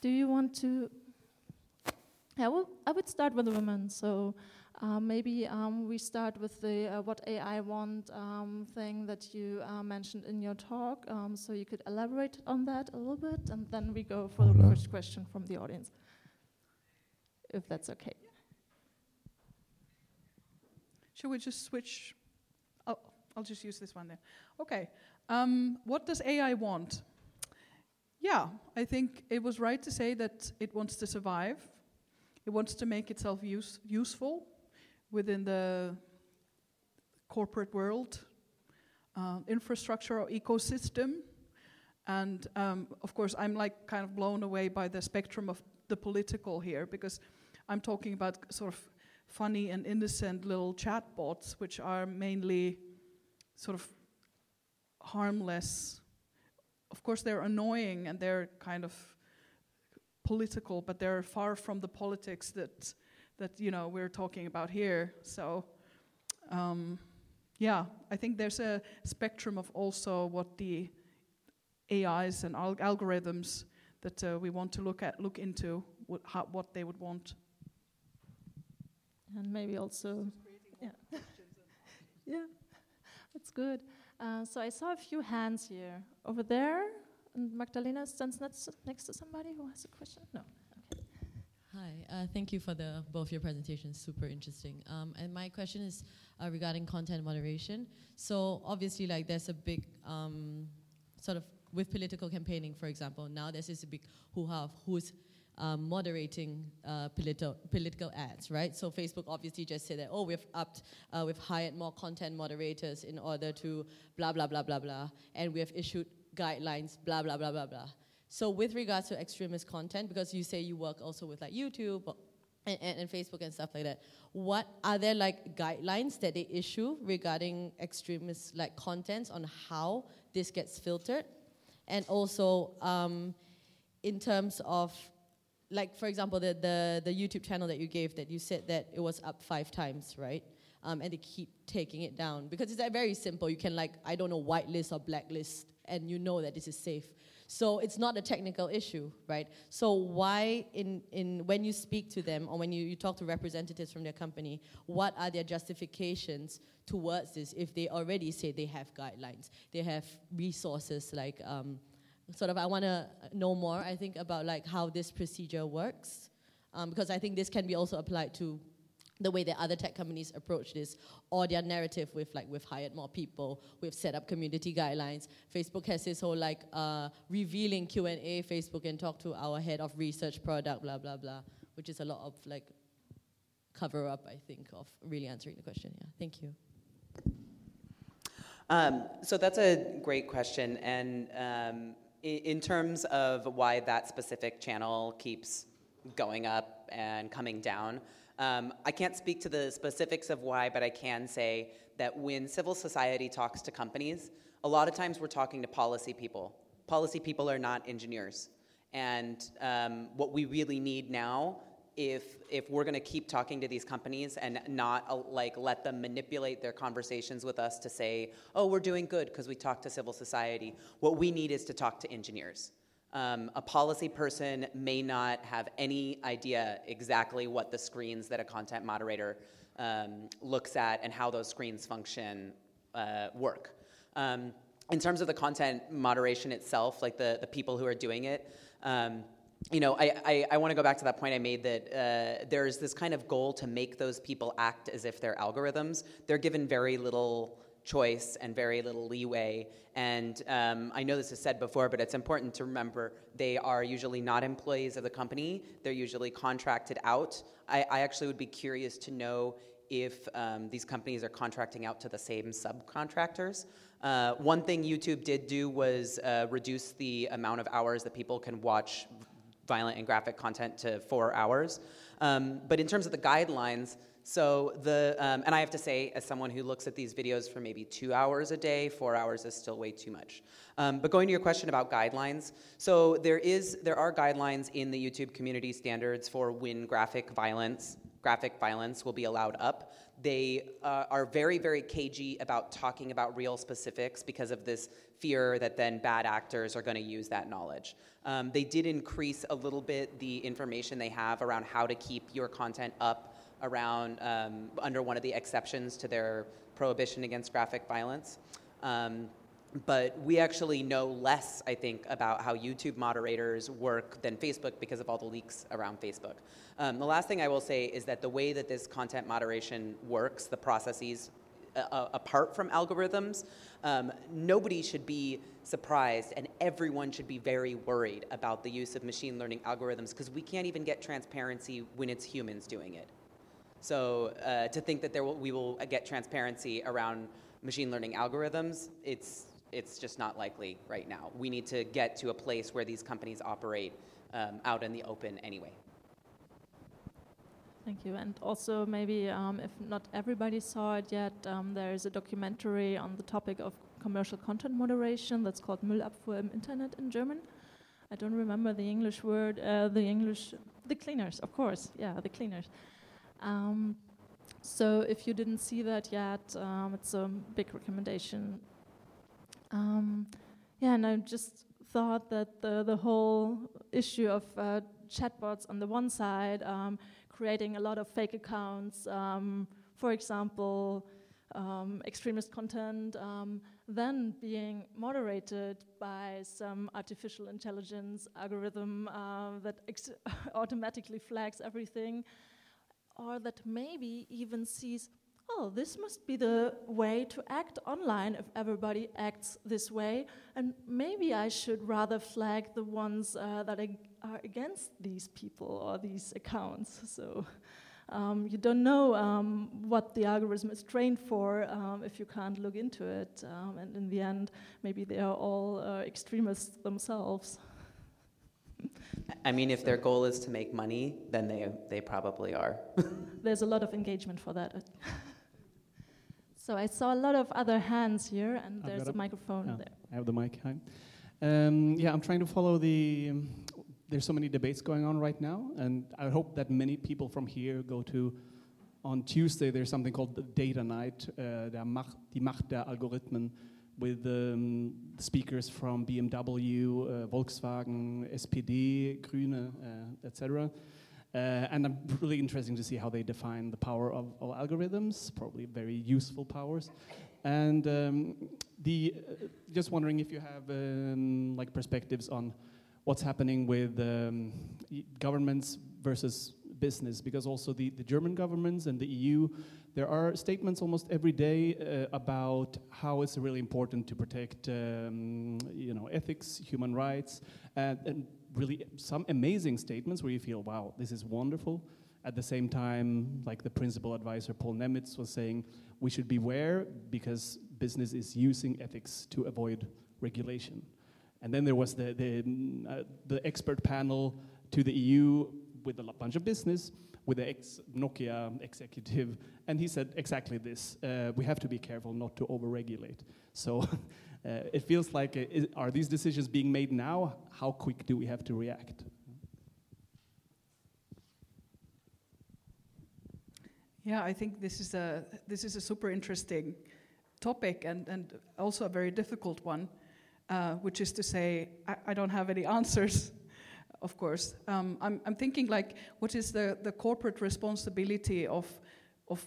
Do you want to? Yeah, well, I would start with the women. So, Uh, maybe um, we start with the uh, what AI want um, thing that you uh, mentioned in your talk. Um, so you could elaborate on that a little bit, and then we go for the first question from the audience, if that's okay. Should we just switch? Oh, I'll just use this one then. Okay. Um, what does AI want? Yeah, I think it was right to say that it wants to survive. It wants to make itself use, useful within the corporate world, uh, infrastructure or ecosystem. And um, of course, I'm like kind of blown away by the spectrum of the political here because I'm talking about sort of funny and innocent little chatbots, which are mainly sort of harmless. Of course, they're annoying and they're kind of political, but they're far from the politics that that you know we're talking about here. So, um, yeah, I think there's a spectrum of also what the AIs and al- algorithms that uh, we want to look at, look into what, how, what they would want. And maybe also, yeah, yeah, that's good. Uh, so I saw a few hands here over there, Magdalena stands next, next to somebody who has a question. No. Hi, uh, thank you for the both your presentations. Super interesting. Um, and my question is uh, regarding content moderation. So obviously, like there's a big um, sort of with political campaigning, for example. Now there's this a big who have who's um, moderating uh, politi- political ads, right? So Facebook obviously just said that, oh, we've upped, uh, we've hired more content moderators in order to blah blah blah blah blah, and we have issued guidelines, blah blah blah blah blah. So with regards to extremist content, because you say you work also with like YouTube and, and, and, Facebook and stuff like that, what are there like guidelines that they issue regarding extremist like contents on how this gets filtered? And also um, in terms of like for example the, the, the YouTube channel that you gave that you said that it was up five times, right? Um, and they keep taking it down because it's like very simple. You can like I don't know whitelist or blacklist, and you know that this is safe. So it's not a technical issue, right? So why, in, in when you speak to them or when you, you talk to representatives from their company, what are their justifications towards this if they already say they have guidelines, they have resources like, um, sort of, I want to know more, I think, about like how this procedure works. Um, because I think this can be also applied to the way that other tech companies approach this or their narrative with like we've hired more people we've set up community guidelines. Facebook has this whole like uh, revealing q&a facebook and talk to our head of research product blah blah blah which is a lot of like cover up i think of really answering the question yeah. Thank you. Um, so that's a great question and um, in, terms of why that specific channel keeps going up and coming down um, I can't speak to the specifics of why, but I can say that when civil society talks to companies, a lot of times we're talking to policy people. Policy people are not engineers. And um, what we really need now, if, if we're going to keep talking to these companies and not uh, like let them manipulate their conversations with us to say, oh, we're doing good because we talked to civil society, what we need is to talk to engineers. Um, a policy person may not have any idea exactly what the screens that a content moderator um, looks at and how those screens function uh, work. Um, in terms of the content moderation itself, like the, the people who are doing it, um, you know, I, I, I want to go back to that point I made that uh, there's this kind of goal to make those people act as if they're algorithms. They're given very little choice and very little leeway. And um, I know this is said before, but it's important to remember they are usually not employees of the company, they're usually contracted out. I, I actually would be curious to know if um, these companies are contracting out to the same subcontractors. Uh, one thing YouTube did do was uh, reduce the amount of hours that people can watch violent and graphic content to four hours. Um, but in terms of the guidelines, so the, um, and I have to say, as someone who looks at these videos for maybe two hours a day, four hours is still way too much. Um, but going to your question about guidelines, so there is, there are guidelines in the YouTube community standards for when graphic violence, graphic violence will be allowed up. They uh, are very, very cagey about talking about real specifics because of this fear that then bad actors are going to use that knowledge. Um, they did increase a little bit the information they have around how to keep your content up around um, under one of the exceptions to their prohibition against graphic violence. Um, but we actually know less, I think, about how YouTube moderators work than Facebook because of all the leaks around Facebook. Um, the last thing I will say is that the way that this content moderation works, the processes uh, uh apart from algorithms, um, nobody should be surprised and everyone should be very worried about the use of machine learning algorithms because we can't even get transparency when it's humans doing it. So uh, to think that there will, we will get transparency around machine learning algorithms, it's it's just not likely right now. We need to get to a place where these companies operate um, out in the open anyway. Thank you. And also, maybe um, if not everybody saw it yet, um, there is a documentary on the topic of commercial content moderation that's called Müllabfuhr im Internet in German. I don't remember the English word, uh, the English, the cleaners, of course, yeah, the cleaners. Um, so if you didn't see that yet, um, it's a big recommendation um, yeah, and I just thought that the, the whole issue of uh, chatbots on the one side, um, creating a lot of fake accounts, um, for example, um, extremist content, um, then being moderated by some artificial intelligence algorithm uh, that automatically flags everything, or that maybe even sees oh, this must be the way to act online if everybody acts this way, and maybe I should rather flag the ones uh, that are against these people or these accounts. So um, you don't know um, what the algorithm is trained for um, if you can't look into it, um, and in the end, maybe they are all uh, extremists themselves. I mean, if their goal is to make money, then they, they probably are. There's a lot of engagement for that. So I saw a lot of other hands here, and I've there's a, a, microphone oh, there. I have the mic. Hi. Um, yeah, I'm trying to follow the. Um, there's so many debates going on right now, and I hope that many people from here go to. On Tuesday, there's something called the Data Night, uh, der Macht, die Macht der Algorithmen, with um, speakers from BMW, uh, Volkswagen, SPD, Grüne, uh, etc. Uh, and I'm really interesting to see how they define the power of, of algorithms, probably very useful powers. And um, the uh, just wondering if you have um, like perspectives on what's happening with um, governments versus business, because also the, the German governments and the EU, there are statements almost every day uh, about how it's really important to protect, um, you know, ethics, human rights, and, and really some amazing statements where you feel, wow, this is wonderful. At the same time, like the principal advisor Paul Nemitz was saying, we should beware because business is using ethics to avoid regulation. And then there was the, the, uh, the expert panel to the EU with a bunch of business, with the ex Nokia executive, and he said exactly this uh, we have to be careful not to overregulate. So Uh, it feels like, uh, is, are these decisions being made now? How quick do we have to react? Yeah, I think this is a this is a super interesting topic and, and also a very difficult one, uh, which is to say I, I, don't have any answers, of course. Um, I'm, I'm thinking like what is the, the corporate responsibility of of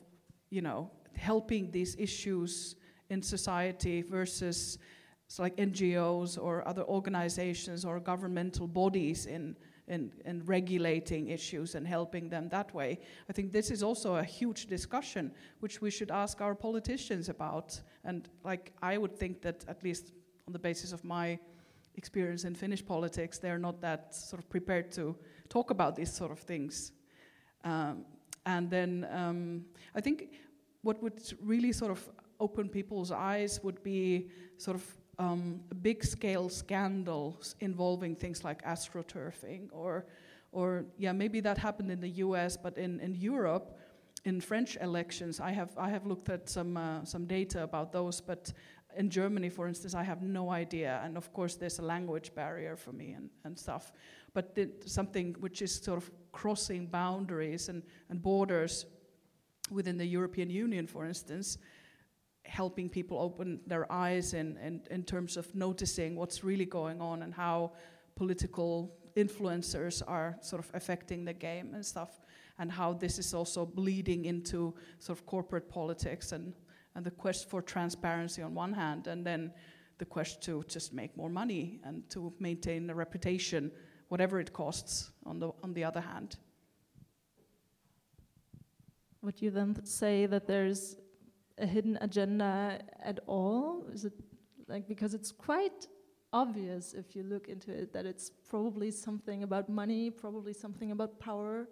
you know helping these issues in society versus so like NGOs or other organizations or governmental bodies in, in, in regulating issues and helping them that way. I think this is also a huge discussion which we should ask our politicians about. And like I would think that at least on the basis of my experience in Finnish politics, they're not that sort of prepared to talk about these sort of things. Um, and then um, I think what would really sort of open people's eyes would be sort of um, big scale scandals involving things like astroturfing or or yeah maybe that happened in the US but in, in Europe in French elections I have I have looked at some uh, some data about those but in Germany for instance I have no idea and of course there's a language barrier for me and, and stuff but something which is sort of crossing boundaries and, and borders within the European Union for instance helping people open their eyes in, in, in terms of noticing what's really going on and how political influencers are sort of affecting the game and stuff. and how this is also bleeding into sort of corporate politics and, and the quest for transparency on one hand, and then the quest to just make more money and to maintain a reputation, whatever it costs, on the, on the other hand. Would you then say that there's a hidden agenda at all? Is it like because it's quite obvious if you look into it that it's probably something about money, probably something about power,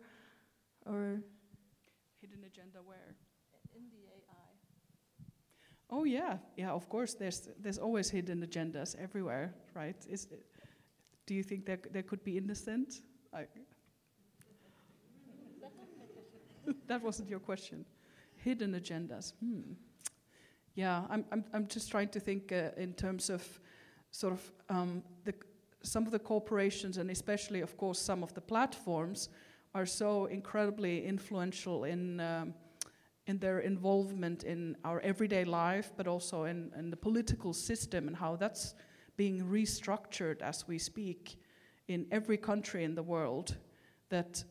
or hidden agenda where? Oh yeah, yeah. Of course, there's there's always hidden agendas everywhere, right? Is do you think there there could be innocent? I, that wasn't your question. Hidden agendas. Hmm. Yeah, I'm, I'm, I'm just trying to think uh, in terms of sort of um, the, some of the corporations and especially, of course, some of the platforms are so incredibly influential in, um, in their involvement in our everyday life, but also in, in the political system and how that's being restructured as we speak in every country in the world that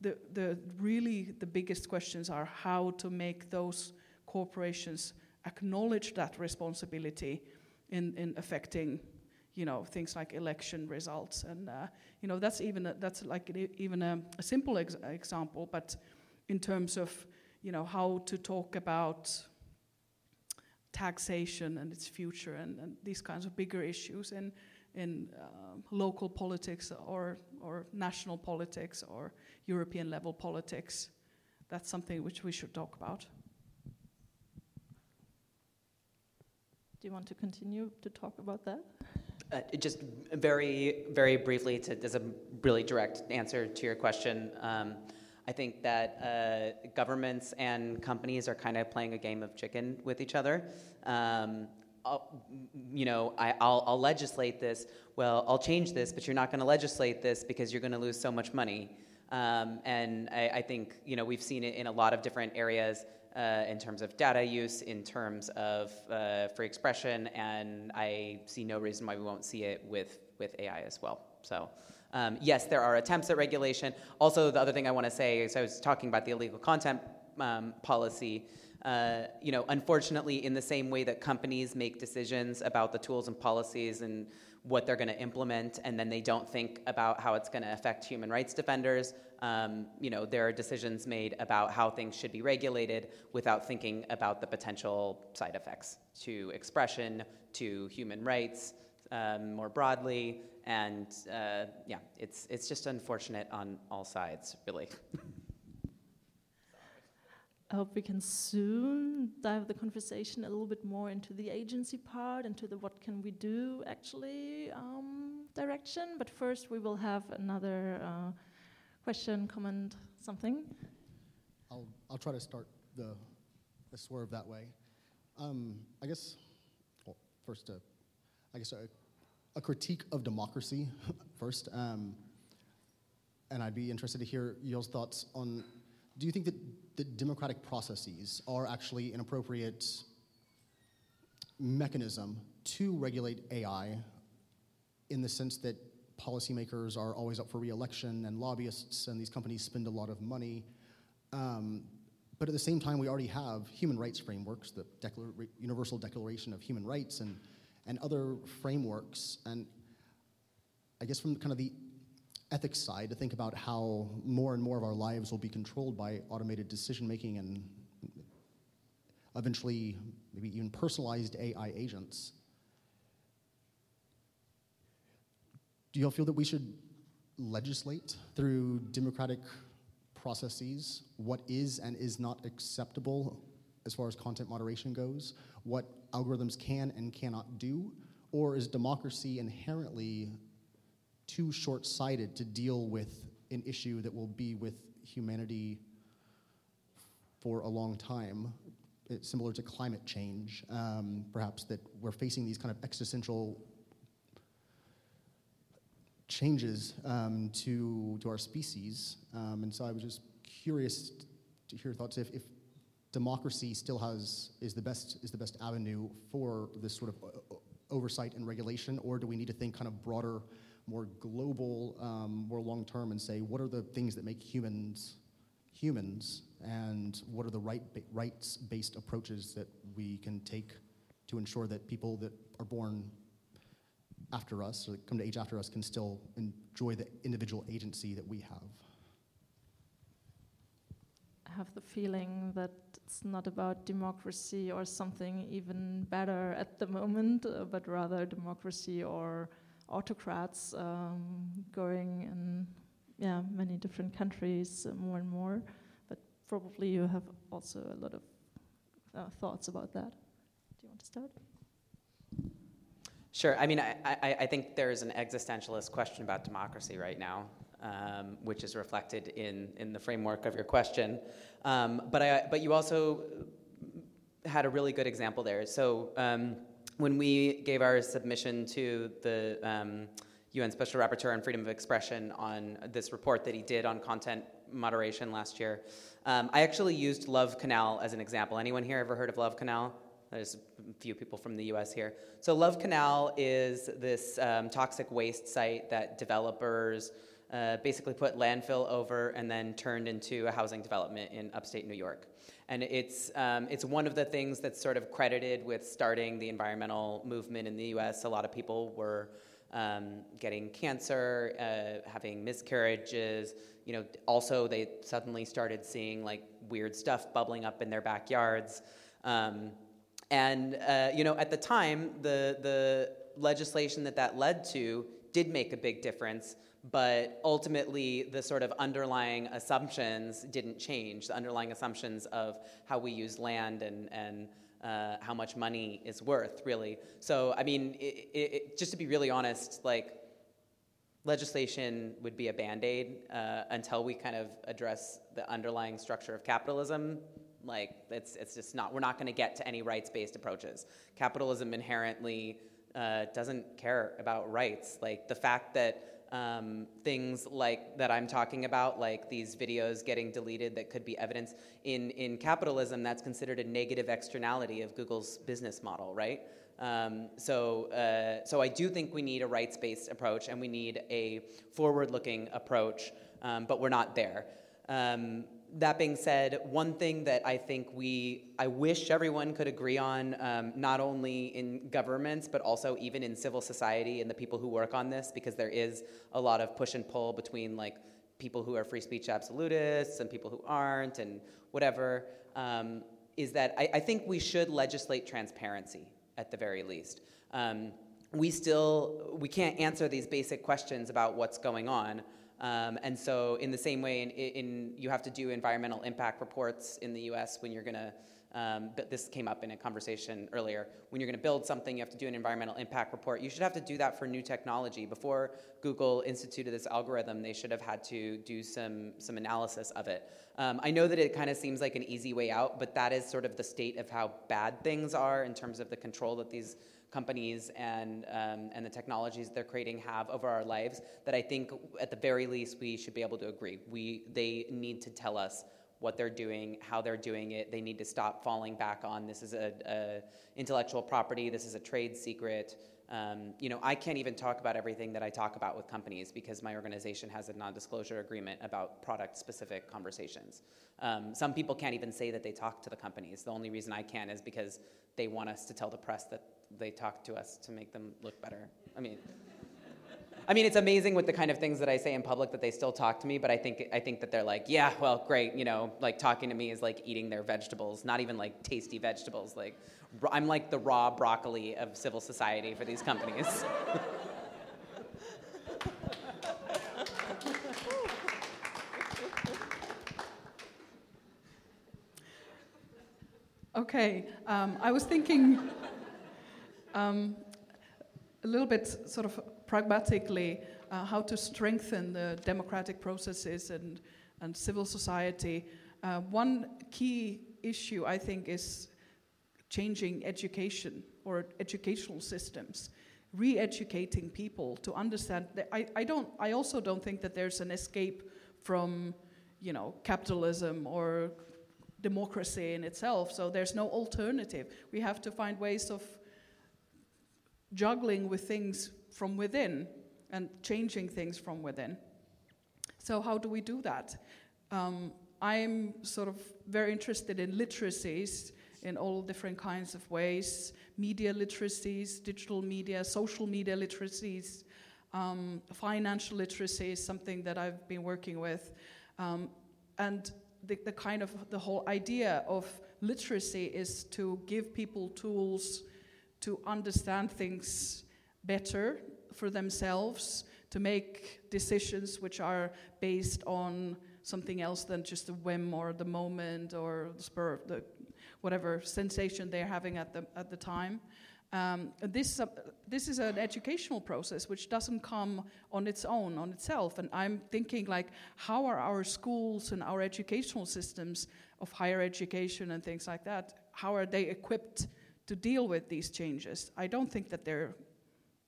the, the really the biggest questions are how to make those corporations acknowledge that responsibility in, in affecting you know things like election results. And uh, you know that's even a, that's like even a, a simple ex- example but in terms of you know how to talk about taxation and its future and, and these kinds of bigger issues in in uh, local politics or or national politics or European level politics. That's something which we should talk about. Do you want to continue to talk about that? Uh, just very, very briefly, to, as a really direct answer to your question, um, I think that uh, governments and companies are kind of playing a game of chicken with each other. Um, you know, I, will legislate this. Well, I'll change this, but you're not going to legislate this because you're going to lose so much money. Um, and I, I, think you know we've seen it in a lot of different areas uh, in terms of data use, in terms of uh, free expression, and I see no reason why we won't see it with with AI as well. So. Um, yes, there are attempts at regulation. Also, the other thing I want to say is I was talking about the illegal content um, policy. Uh, you know, unfortunately, in the same way that companies make decisions about the tools and policies and what they're going to implement, and then they don't think about how it's going to affect human rights defenders. Um, you know, there are decisions made about how things should be regulated without thinking about the potential side effects to expression, to human rights um, more broadly, and uh, yeah, it's it's just unfortunate on all sides, really. I hope we can soon dive the conversation a little bit more into the agency part, into the what can we do actually um, direction. But first, we will have another uh, question, comment, something. I'll I'll try to start the the swerve that way. Um, I guess well, first, uh, I guess a, a, critique of democracy first, um, and I'd be interested to hear Yale's thoughts on. Do you think that the democratic processes are actually an appropriate mechanism to regulate AI in the sense that policymakers are always up for reelection and lobbyists and these companies spend a lot of money. Um, but at the same time, we already have human rights frameworks, the Declar- Universal Declaration of Human Rights, and, and other frameworks. And I guess from kind of the ethics side to think about how more and more of our lives will be controlled by automated decision making and eventually maybe even personalized AI agents. Do you all feel that we should legislate through democratic processes what is and is not acceptable as far as content moderation goes, what algorithms can and cannot do? Or is democracy inherently too short sighted to deal with an issue that will be with humanity for a long time. It's similar to climate change, um, perhaps, that we're facing these kind of existential changes um, to, to our species. Um, and so I was just curious to hear your thoughts if, if democracy still has is the best is the best avenue for this sort of uh, oversight and regulation, or do we need to think kind of broader more global, um, more long term, and say what are the things that make humans humans, and what are the right ba- rights-based approaches that we can take to ensure that people that are born after us or that come to age after us can still enjoy the individual agency that we have. Have the feeling that it's not about democracy or something even better at the moment, uh, but rather democracy or autocrats um, going in yeah many different countries uh, more and more. But probably you have also a lot of uh, thoughts about that. Do you want to start? Sure. I mean, I, I, I think there's an existentialist question about democracy right now, um, which is reflected in, in the framework of your question. Um, but, I, but you also had a really good example there. So um, when we gave our submission to the UN um, Special Rapporteur on Freedom of Expression on this report that he did on content moderation last year, um, I actually used Love Canal as an example. Anyone here ever heard of Love Canal? There's a few people from the US here. So, Love Canal is this um, toxic waste site that developers uh, basically put landfill over and then turned into a housing development in upstate New York. And it's, um, it's one of the things that's sort of credited with starting the environmental movement in the US. A lot of people were um, getting cancer, uh, having miscarriages. You know, also they suddenly started seeing like weird stuff bubbling up in their backyards. Um, and uh, you know, at the time, the the legislation that that led to did make a big difference, but ultimately, the sort of underlying assumptions didn't change. The underlying assumptions of how we use land and and uh, how much money is worth, really. So, I mean, it, it, just to be really honest, like legislation would be a band aid uh, until we kind of address the underlying structure of capitalism like it's it's just not. We're not going to get to any rights-based approaches. Capitalism inherently uh, doesn't care about rights. Like the fact that um, things like that I'm talking about, like these videos getting deleted that could be evidence in in capitalism, that's considered a negative externality of Google's business model, right? Um, so, uh, so I do think we need a rights-based approach, and we need a forward-looking approach, um, but we're not there. Um, that being said, one thing that I think we, I wish everyone could agree on, um, not only in governments, but also even in civil society and the people who work on this, because there is a lot of push and pull between like people who are free speech absolutists and people who aren't and whatever, um, is that I, I, think we should legislate transparency at the very least. Um, we still, we can't answer these basic questions about what's going on. Um, and so, in the same way, in, in, you have to do environmental impact reports in the U.S. when you're going to. Um, but this came up in a conversation earlier. When you're going to build something, you have to do an environmental impact report. You should have to do that for new technology. Before Google instituted this algorithm, they should have had to do some some analysis of it. Um, I know that it kind of seems like an easy way out, but that is sort of the state of how bad things are in terms of the control that these companies and, um, and the technologies they're creating have over our lives that I think at the very least we should be able to agree. We, they need to tell us what they're doing, how they're doing it. They need to stop falling back on this is a, a intellectual property, this is a trade secret. Um, you know, I can't even talk about everything that I talk about with companies because my organization has a non-disclosure agreement about product-specific conversations. Um, some people can't even say that they talk to the companies. The only reason I can is because they want us to tell the press that they talk to us to make them look better. I mean, I mean, it's amazing with the kind of things that I say in public that they still talk to me, but I think I think that they're like, yeah, well, great, you know, like talking to me is like eating their vegetables, not even like tasty vegetables. Like, I'm like the raw broccoli of civil society for these companies. Okay, um, I was thinking um, a little bit sort of pragmatically uh, how to strengthen the democratic processes and, and civil society. Uh, one key issue, I think, is changing education or educational systems, re-educating people to understand. That I, I don't. I also don't think that there's an escape from, you know, capitalism or democracy in itself. So there's no alternative. We have to find ways of juggling with things from within and changing things from within. So, how do we do that? Um, I'm sort of very interested in literacies in all different kinds of ways media literacies, digital media, social media literacies, um, financial literacy is something that I've been working with. Um, and the, the kind of the whole idea of literacy is to give people tools to understand things better for themselves, to make decisions which are based on something else than just the whim or the moment or the spur, of the whatever sensation they're having at the at the time. Um, this, uh, this is an educational process which doesn't come on its own, on itself. And I'm thinking, like, how are our schools and our educational systems of higher education and things like that, how are they equipped to deal with these changes? I don't think that they're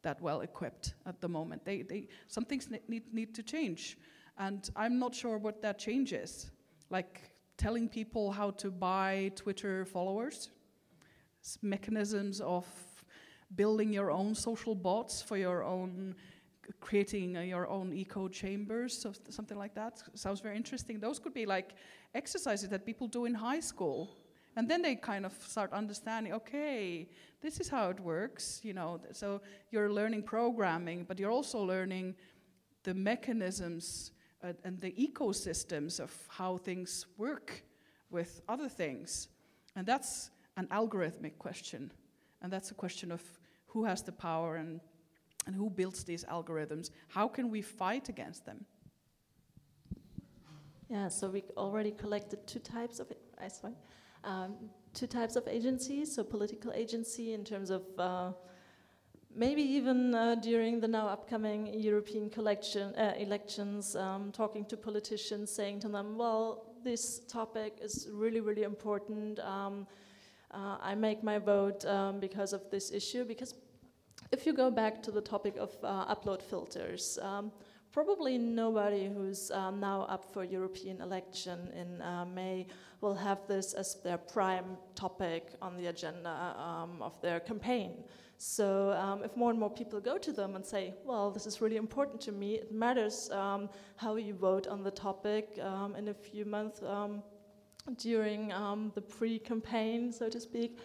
that well equipped at the moment. They, they, some things need, need to change. And I'm not sure what that change is. Like telling people how to buy Twitter followers, mechanisms of building your own social bots for your own creating your own echo chambers so something like that sounds very interesting those could be like exercises that people do in high school and then they kind of start understanding okay this is how it works you know so you're learning programming but you're also learning the mechanisms uh, and the ecosystems of how things work with other things and that's an algorithmic question and that's a question of who has the power and, and who builds these algorithms? How can we fight against them? Yeah, so we already collected two types of it I sorry, um, two types of agencies. So political agency in terms of uh, maybe even uh, during the now upcoming European collection, uh, elections, um, talking to politicians, saying to them, "Well, this topic is really, really important." Um, uh, I make my vote um, because of this issue. Because if you go back to the topic of uh, upload filters, um, probably nobody who's um, now up for European election in uh, May will have this as their prime topic on the agenda um, of their campaign. So um, if more and more people go to them and say, well, this is really important to me, it matters um, how you vote on the topic um, in a few months um, during um, the pre campaign, so to speak,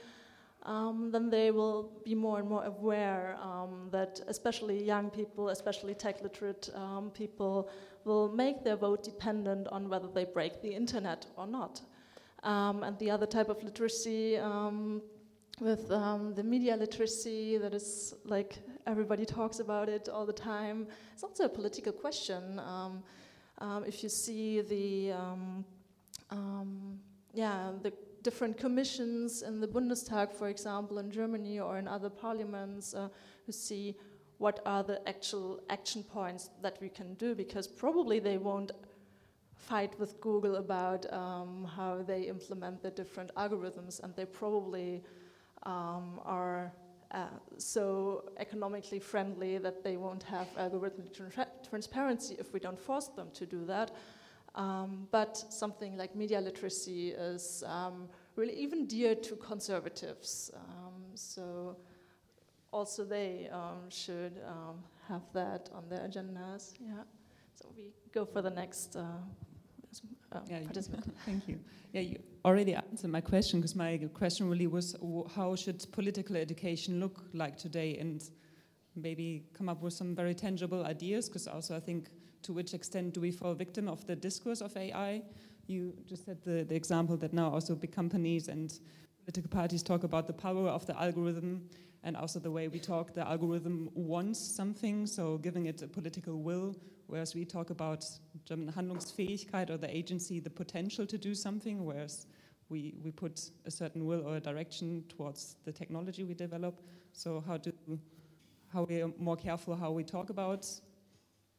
um, then they will be more and more aware um, that, especially young people, especially tech literate um, people, will make their vote dependent on whether they break the internet or not. Um, and the other type of literacy, um, with the media literacy, that is like everybody talks about it all the time, it's also a political question. if you see the um, yeah, the different commissions in the Bundestag, for example, in Germany or in other parliaments, uh, who see what are the actual action points that we can do, because probably they won't fight with Google about um, how they implement the different algorithms, and they probably um, are uh, so economically friendly that they won't have algorithmic tra transparency if we don't force them to do that. Um, but something like media literacy is um, really even dear to conservatives. Um, so also they um, should have that on their agendas. Yeah. So we go for the next. Uh, uh, yeah, thank you. Yeah, you already answered my question because my question really was how should political education look like today and maybe come up with some very tangible ideas because also I think to which extent do we fall victim of the discourse of AI? You just had the, the example that now also big companies and political parties talk about the power of the algorithm and also the way we talk, the algorithm wants something, so giving it a political will, whereas we talk about German Handlungsfähigkeit or the agency, the potential to do something, whereas we, we put a certain will or a direction towards the technology we develop. So how do how we are more careful how we talk about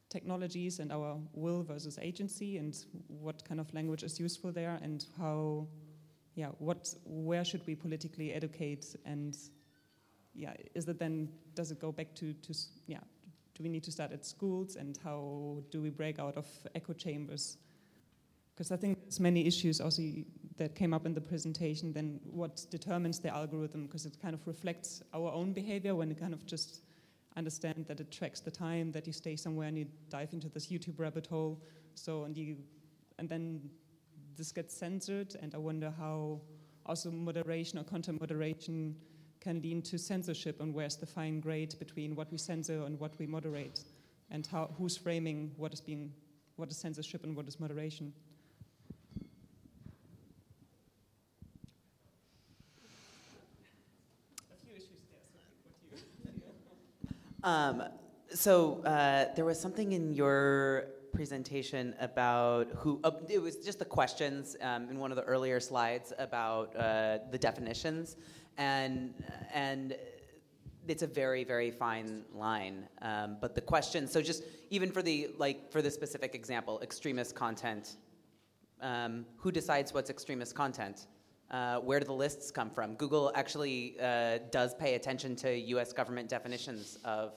technologies and our will versus agency and what kind of language is useful there and how yeah what where should we politically educate and yeah is it then does it go back to to yeah do we need to start at schools and how do we break out of echo chambers because I think there's many issues also that came up in the presentation then what determines the algorithm because it kind of reflects our own behavior when it kind of just understand that it tracks the time that you stay somewhere and you dive into this YouTube rabbit hole. So and you and then this gets censored, and I wonder how also moderation or content moderation can lead to censorship, and where's the fine grade between what we censor and what we moderate, and how who's framing what is being what is censorship and what is moderation. Um, so uh, there was something in your presentation about who, uh, it was just the questions um, in one of the earlier slides about uh, the definitions. And, and it's a very, very fine line. Um, but the question, so just even for the, like, for the specific example, extremist content, um, who decides what's extremist content? Uh, where do the lists come from? Google actually uh, does pay attention to US government definitions of,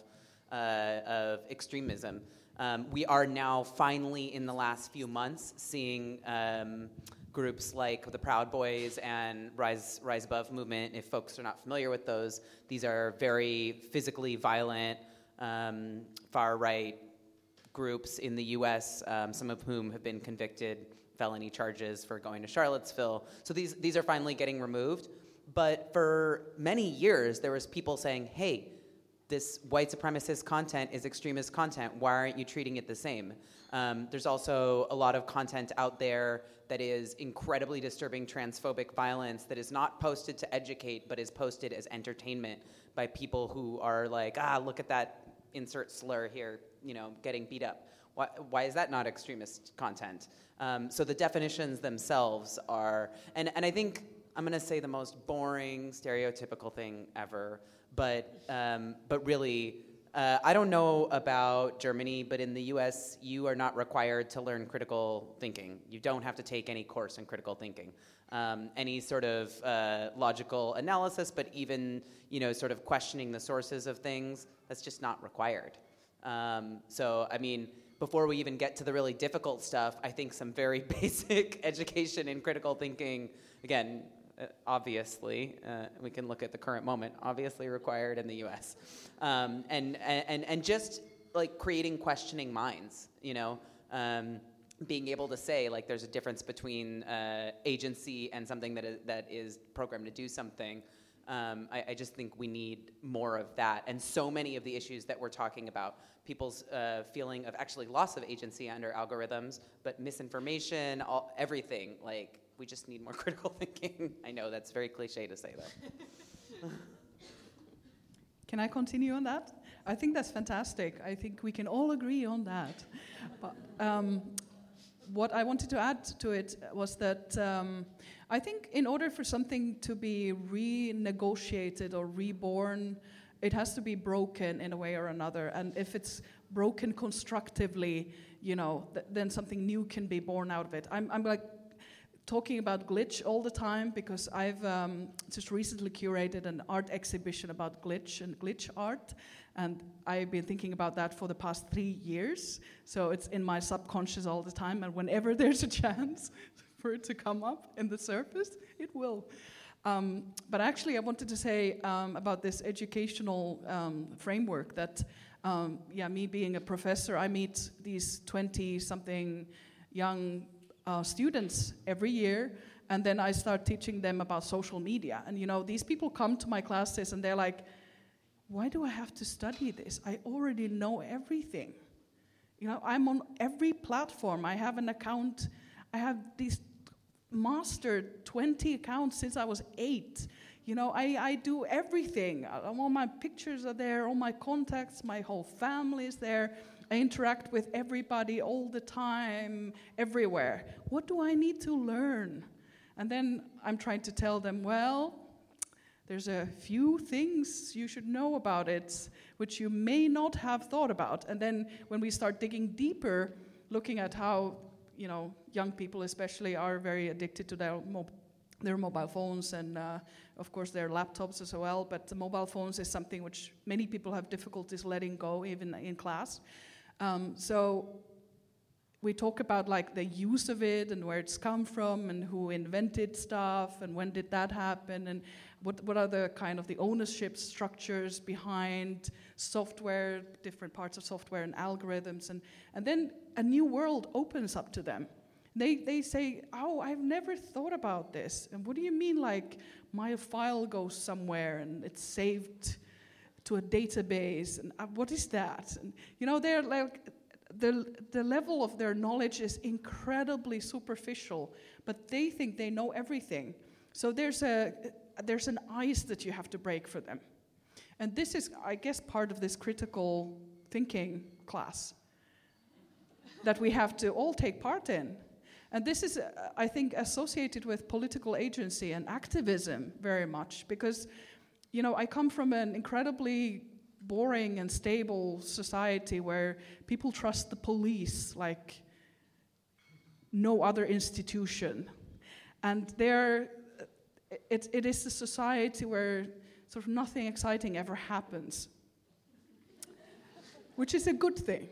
uh, of extremism. Um, we are now finally, in the last few months, seeing um, groups like the Proud Boys and Rise, Rise Above movement. If folks are not familiar with those, these are very physically violent, um, far right groups in the US, um, some of whom have been convicted felony charges for going to Charlottesville. So these, these are finally getting removed. But for many years, there was people saying, hey, this white supremacist content is extremist content. Why aren't you treating it the same? Um, there's also a lot of content out there that is incredibly disturbing transphobic violence that is not posted to educate, but is posted as entertainment by people who are like, ah, look at that insert slur here, you know, getting beat up. Why, why is that not extremist content? Um, so the definitions themselves are, and, and I think I'm going to say the most boring, stereotypical thing ever but um, but really, uh, I don't know about Germany, but in the U.S., you are not required to learn critical thinking. You don't have to take any course in critical thinking. Um, any sort of uh, logical analysis, but even you know, sort of questioning the sources of things, that's just not required. Um, so, I mean, before we even get to the really difficult stuff, I think some very basic education in critical thinking, again, obviously, uh, we can look at the current moment, obviously required in the US. Um, and, and, and just like creating questioning minds, you know, um, being able to say like there's a difference between uh, agency and something that is, that is programmed to do something. Um, I, I, just think we need more of that. And so many of the issues that we're talking about, people's uh, feeling of actually loss of agency under algorithms, but misinformation, all, everything, like we just need more critical thinking. I know that's very cliche to say that. can I continue on that? I think that's fantastic. I think we can all agree on that. but, um, what I wanted to add to it was that um, I think in order for something to be renegotiated or reborn, it has to be broken in a way or another. And if it's broken constructively, you know, th- then something new can be born out of it. I'm, I'm like talking about glitch all the time because I've um, just recently curated an art exhibition about glitch and glitch art. And I've been thinking about that for the past three years. So it's in my subconscious all the time. And whenever there's a chance for it to come up in the surface, it will. Um, but actually, I wanted to say um, about this educational um, framework that, um, yeah, me being a professor, I meet these 20 something young uh, students every year, and then I start teaching them about social media. And you know, these people come to my classes and they're like, why do I have to study this? I already know everything. You know, I'm on every platform. I have an account. I have these mastered 20 accounts since I was eight. You know, I, I do everything. All my pictures are there, all my contacts, my whole family is there. I interact with everybody all the time, everywhere. What do I need to learn? And then I'm trying to tell them, well, there's a few things you should know about it which you may not have thought about. And then when we start digging deeper, looking at how, you know, young people especially are very addicted to their, mob- their mobile phones and, uh, of course, their laptops as well. But the mobile phones is something which many people have difficulties letting go, even in class. Um, so we talk about like the use of it and where it's come from and who invented stuff and when did that happen and what, what are the kind of the ownership structures behind software different parts of software and algorithms and, and then a new world opens up to them They, they say, Oh, I've never thought about this. And what do you mean, like, my file goes somewhere and it's saved to a database? And uh, what is that? And, you know, they're like, the, the level of their knowledge is incredibly superficial, but they think they know everything. So there's, a, there's an ice that you have to break for them. And this is, I guess, part of this critical thinking class that we have to all take part in. And this is, uh, I think, associated with political agency and activism very much because, you know, I come from an incredibly boring and stable society where people trust the police like no other institution. And there, it, it is a society where sort of nothing exciting ever happens, which is a good thing.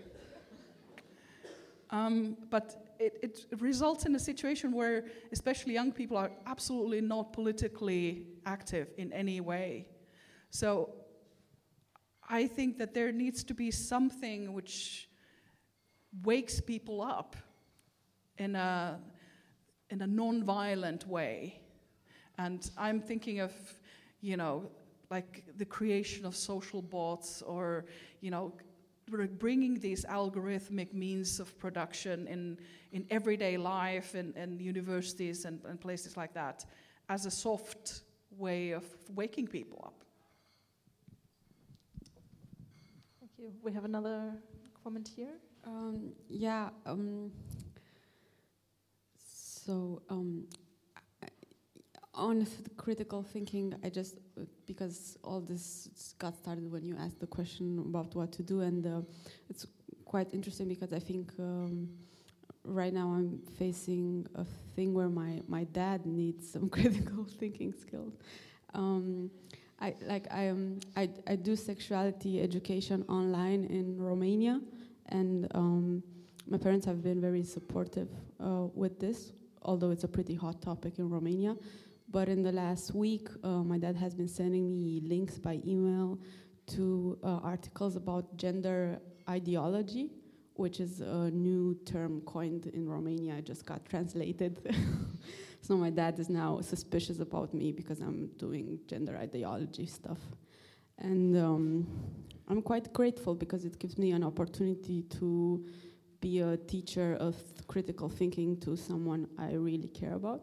Um, but it, it, results in a situation where, especially young people, are absolutely not politically active in any way. So I think that there needs to be something which wakes people up in a, in a non-violent way. And I'm thinking of, you know, like the creation of social bots or, you know, bringing these algorithmic means of production in, in everyday life and, and universities and, and places like that as a soft way of waking people up. Thank you. We have another comment here. Um, yeah. Um, so um, on critical thinking, I just because all this got started when you asked the question about what to do, and uh, it's quite interesting because I think um, right now I'm facing a thing where my my dad needs some critical thinking skills. Um, I like I um I I do sexuality education online in Romania, and um, my parents have been very supportive uh, with this, although it's a pretty hot topic in Romania. But in the last week, uh, my dad has been sending me links by email to uh, articles about gender ideology, which is a new term coined in Romania. I just got translated. so my dad is now suspicious about me because I'm doing gender ideology stuff. And um, I'm quite grateful because it gives me an opportunity to be a teacher of critical thinking to someone I really care about.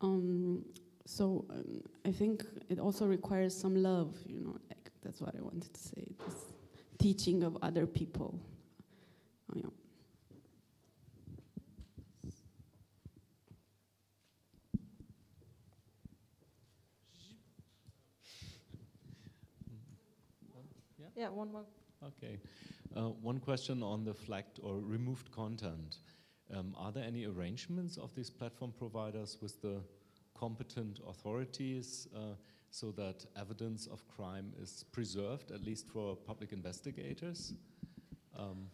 Um, so um, I think it also requires some love, you know. Like that's what I wanted to say. This teaching of other people. Oh, yeah. Yeah, one more. Okay. Uh, one question on the flagged or removed content. Um, are there any arrangements of these platform providers with the competent authorities uh, so that evidence of crime is preserved, at least for public investigators? Um.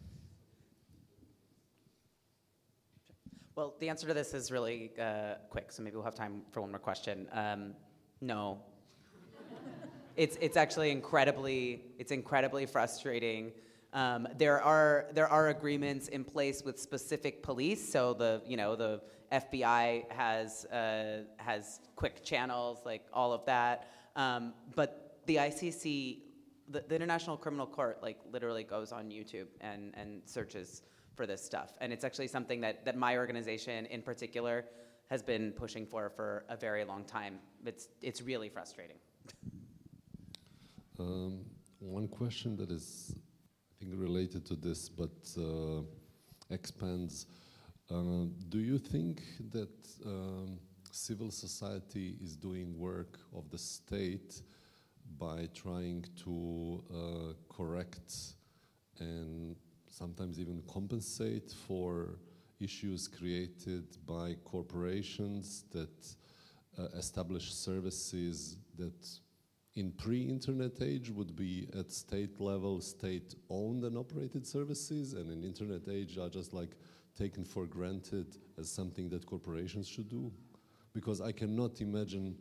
Well, the answer to this is really uh, quick, so maybe we'll have time for one more question. Um, no. it's, it's actually incredibly, it's incredibly frustrating um, there are there are agreements in place with specific police. So the you know the FBI has uh, has quick channels like all of that. Um, but the ICC, the, the, International Criminal Court, like literally goes on YouTube and and searches for this stuff. And it's actually something that that my organization in particular has been pushing for for a very long time. It's it's really frustrating. Um, one question that is think related to this, but uh, expands. Uh, do you think that um, civil society is doing work of the state by trying to uh, correct and sometimes even compensate for issues created by corporations that uh, establish services that in pre-internet age would be at state level, state-owned and operated services, and in internet age are just like taken for granted as something that corporations should do. Because I cannot imagine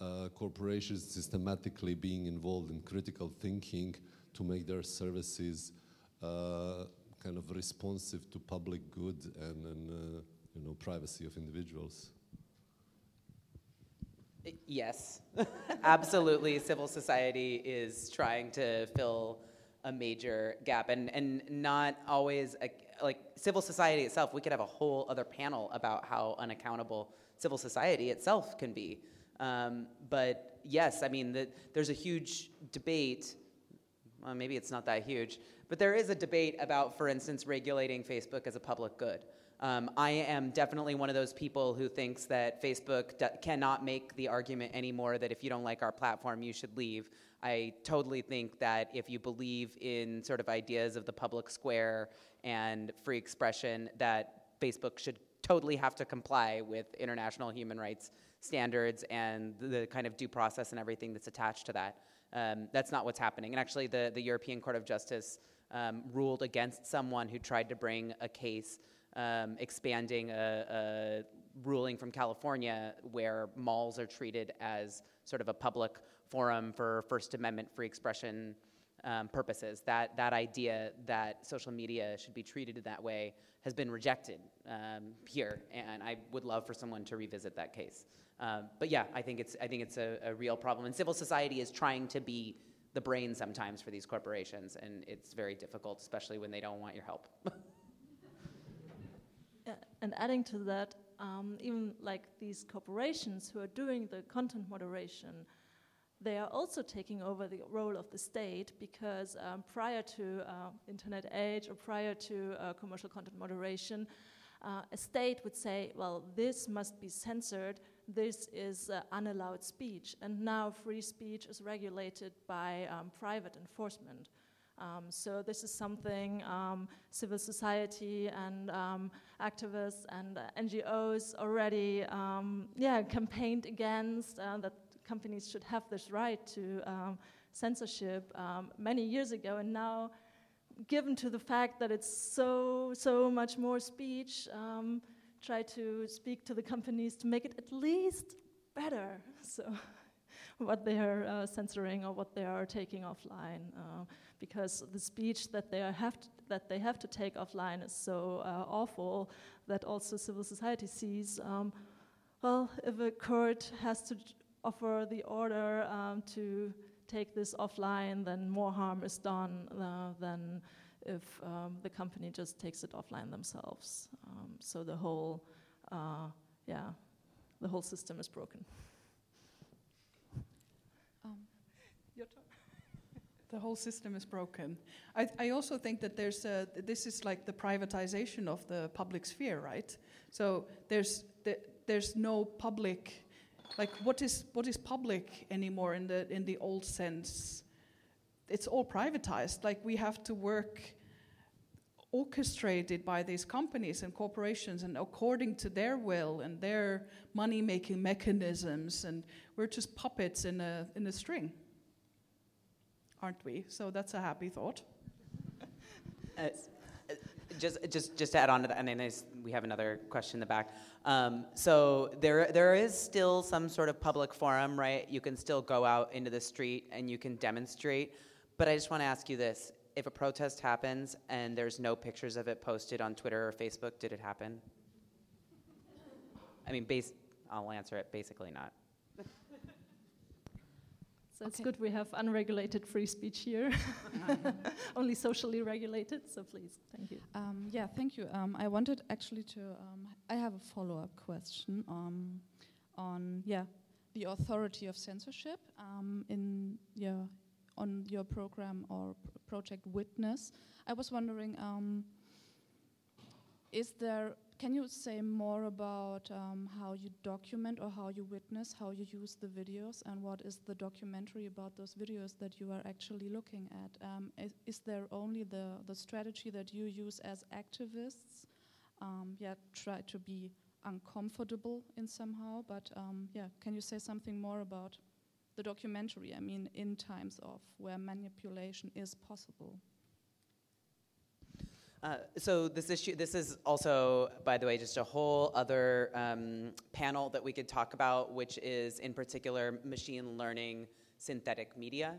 uh, corporations systematically being involved in critical thinking to make their services uh, kind of responsive to public good and, and uh, you know, privacy of individuals. Yes, absolutely. Civil society is trying to fill a major gap, and and not always a, like civil society itself. We could have a whole other panel about how unaccountable civil society itself can be. Um, but yes, I mean the, there's a huge debate. Well, maybe it's not that huge, but there is a debate about, for instance, regulating Facebook as a public good. Um, I am definitely one of those people who thinks that Facebook d- cannot make the argument anymore that if you don't like our platform, you should leave. I totally think that if you believe in sort of ideas of the public square and free expression, that Facebook should totally have to comply with international human rights standards and the kind of due process and everything that's attached to that. Um, that's not what's happening. And actually, the, the European Court of Justice um, ruled against someone who tried to bring a case um, expanding a, a, ruling from California where malls are treated as sort of a public forum for First Amendment free expression um, purposes. That, that idea that social media should be treated that way has been rejected um, here, and I would love for someone to revisit that case. Um, but yeah, I think it's, I think it's a, a real problem. And civil society is trying to be the brain sometimes for these corporations, and it's very difficult, especially when they don't want your help. and adding to that, um, even like these corporations who are doing the content moderation, they are also taking over the role of the state because um, prior to uh, internet age or prior to uh, commercial content moderation, uh, a state would say, well, this must be censored, this is uh, unallowed speech, and now free speech is regulated by um, private enforcement. Um, so this is something um, civil society and um, activists and uh, NGOs already, um, yeah, campaigned against uh, that companies should have this right to um, censorship um, many years ago, and now, given to the fact that it's so so much more speech, try to speak to the companies to make it at least better. So. what they are uh, censoring or what they are taking offline. Uh, because the speech that they have to, that they have to take offline is so uh, awful that also civil society sees. Um, well, if a court has to offer the order um, to take this offline, then more harm is done uh, than if um, the company just takes it offline themselves. Um, so the whole, uh, yeah, the whole system is broken. The whole system is broken. I, I also think that there's a, this is like the privatization of the public sphere, right? So there's the, there's no public, like what is what is public anymore in the in the old sense? It's all privatized. Like we have to work orchestrated by these companies and corporations and according to their will and their money making mechanisms and we're just puppets in a in a string aren't we? So that's a happy thought. uh, just, just, just to add on to that, and then we have another question in the back. Um, so there, there is still some sort of public forum, right? You can still go out into the street and you can demonstrate. But I just want to ask you this: If a protest happens and there's no pictures of it posted on Twitter or Facebook, did it happen? I mean, base, I'll answer it. Basically, not. So it's good we have unregulated free speech here, only socially regulated. So please, thank you. Um, yeah, thank you. Um, I wanted actually to. Um, I have a follow-up question on, on yeah, the authority of censorship um, in yeah, on your program or project Witness. I was wondering, um, is there can you say more about um, how you document or how you witness, how you use the videos, and what is the documentary about those videos that you are actually looking at? Um, is, is, there only the, the strategy that you use as activists? Um, yeah, try to be uncomfortable in somehow, but um, yeah, can you say something more about the documentary? I mean, in times of where manipulation is possible. Uh, so this issue, this is also, by the way, just a whole other um, panel that we could talk about, which is in particular machine learning synthetic media.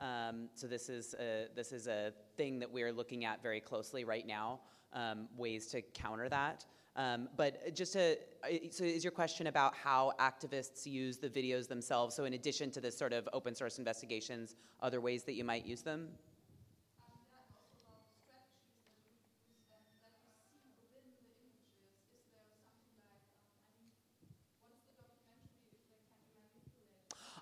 Um, so this is a, this is a thing that we're looking at very closely right now, um, ways to counter that. Um, but just to, so is your question about how activists use the videos themselves? So in addition to this sort of open source investigations, other ways that you might use them?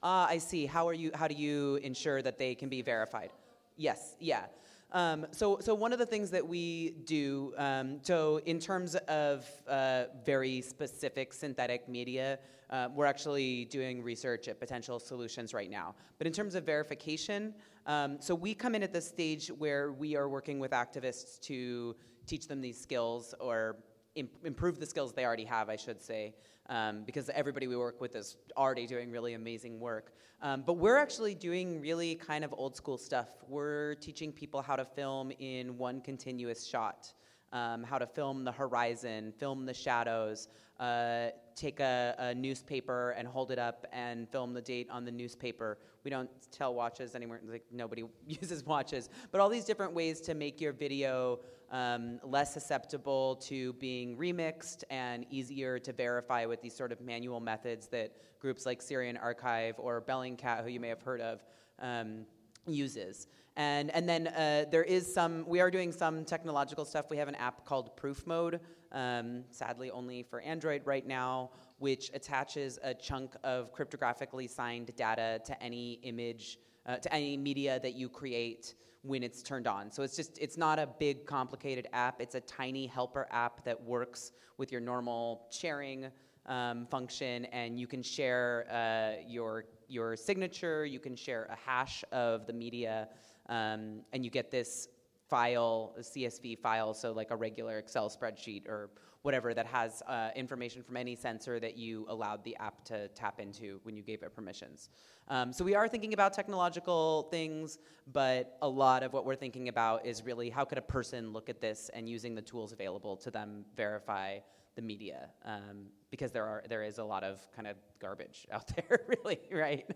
Ah, I see. How are you? How do you ensure that they can be verified? Yes. Yeah. Um, so, so one of the things that we do, um, so in terms of uh, very specific synthetic media, uh, we're actually doing research at potential solutions right now. But in terms of verification, um, so we come in at the stage where we are working with activists to teach them these skills or imp- improve the skills they already have, I should say, um, because everybody we work with is already doing really amazing work. Um, but we're actually doing really kind of old school stuff. We're teaching people how to film in one continuous shot. Um, how to film the horizon, film the shadows, uh, take a, a, newspaper and hold it up and film the date on the newspaper. We don't tell watches anymore, like nobody uses watches. But all these different ways to make your video um, less susceptible to being remixed and easier to verify with these sort of manual methods that groups like Syrian Archive or Bellingcat, who you may have heard of, um, uses. And, and then uh, there is some, we are doing some technological stuff. We have an app called Proof Mode, um, sadly only for Android right now, which attaches a chunk of cryptographically signed data to any image, uh, to any media that you create when it's turned on. So it's just, it's not a big complicated app. It's a tiny helper app that works with your normal sharing um, function and you can share uh, your, your signature, you can share a hash of the media, um, and you get this file, a CSV file, so like a regular Excel spreadsheet or whatever that has uh, information from any sensor that you allowed the app to tap into when you gave it permissions. Um, so we are thinking about technological things, but a lot of what we're thinking about is really how could a person look at this and using the tools available to them verify the media, um, because there are there is a lot of kind of garbage out there, really, right?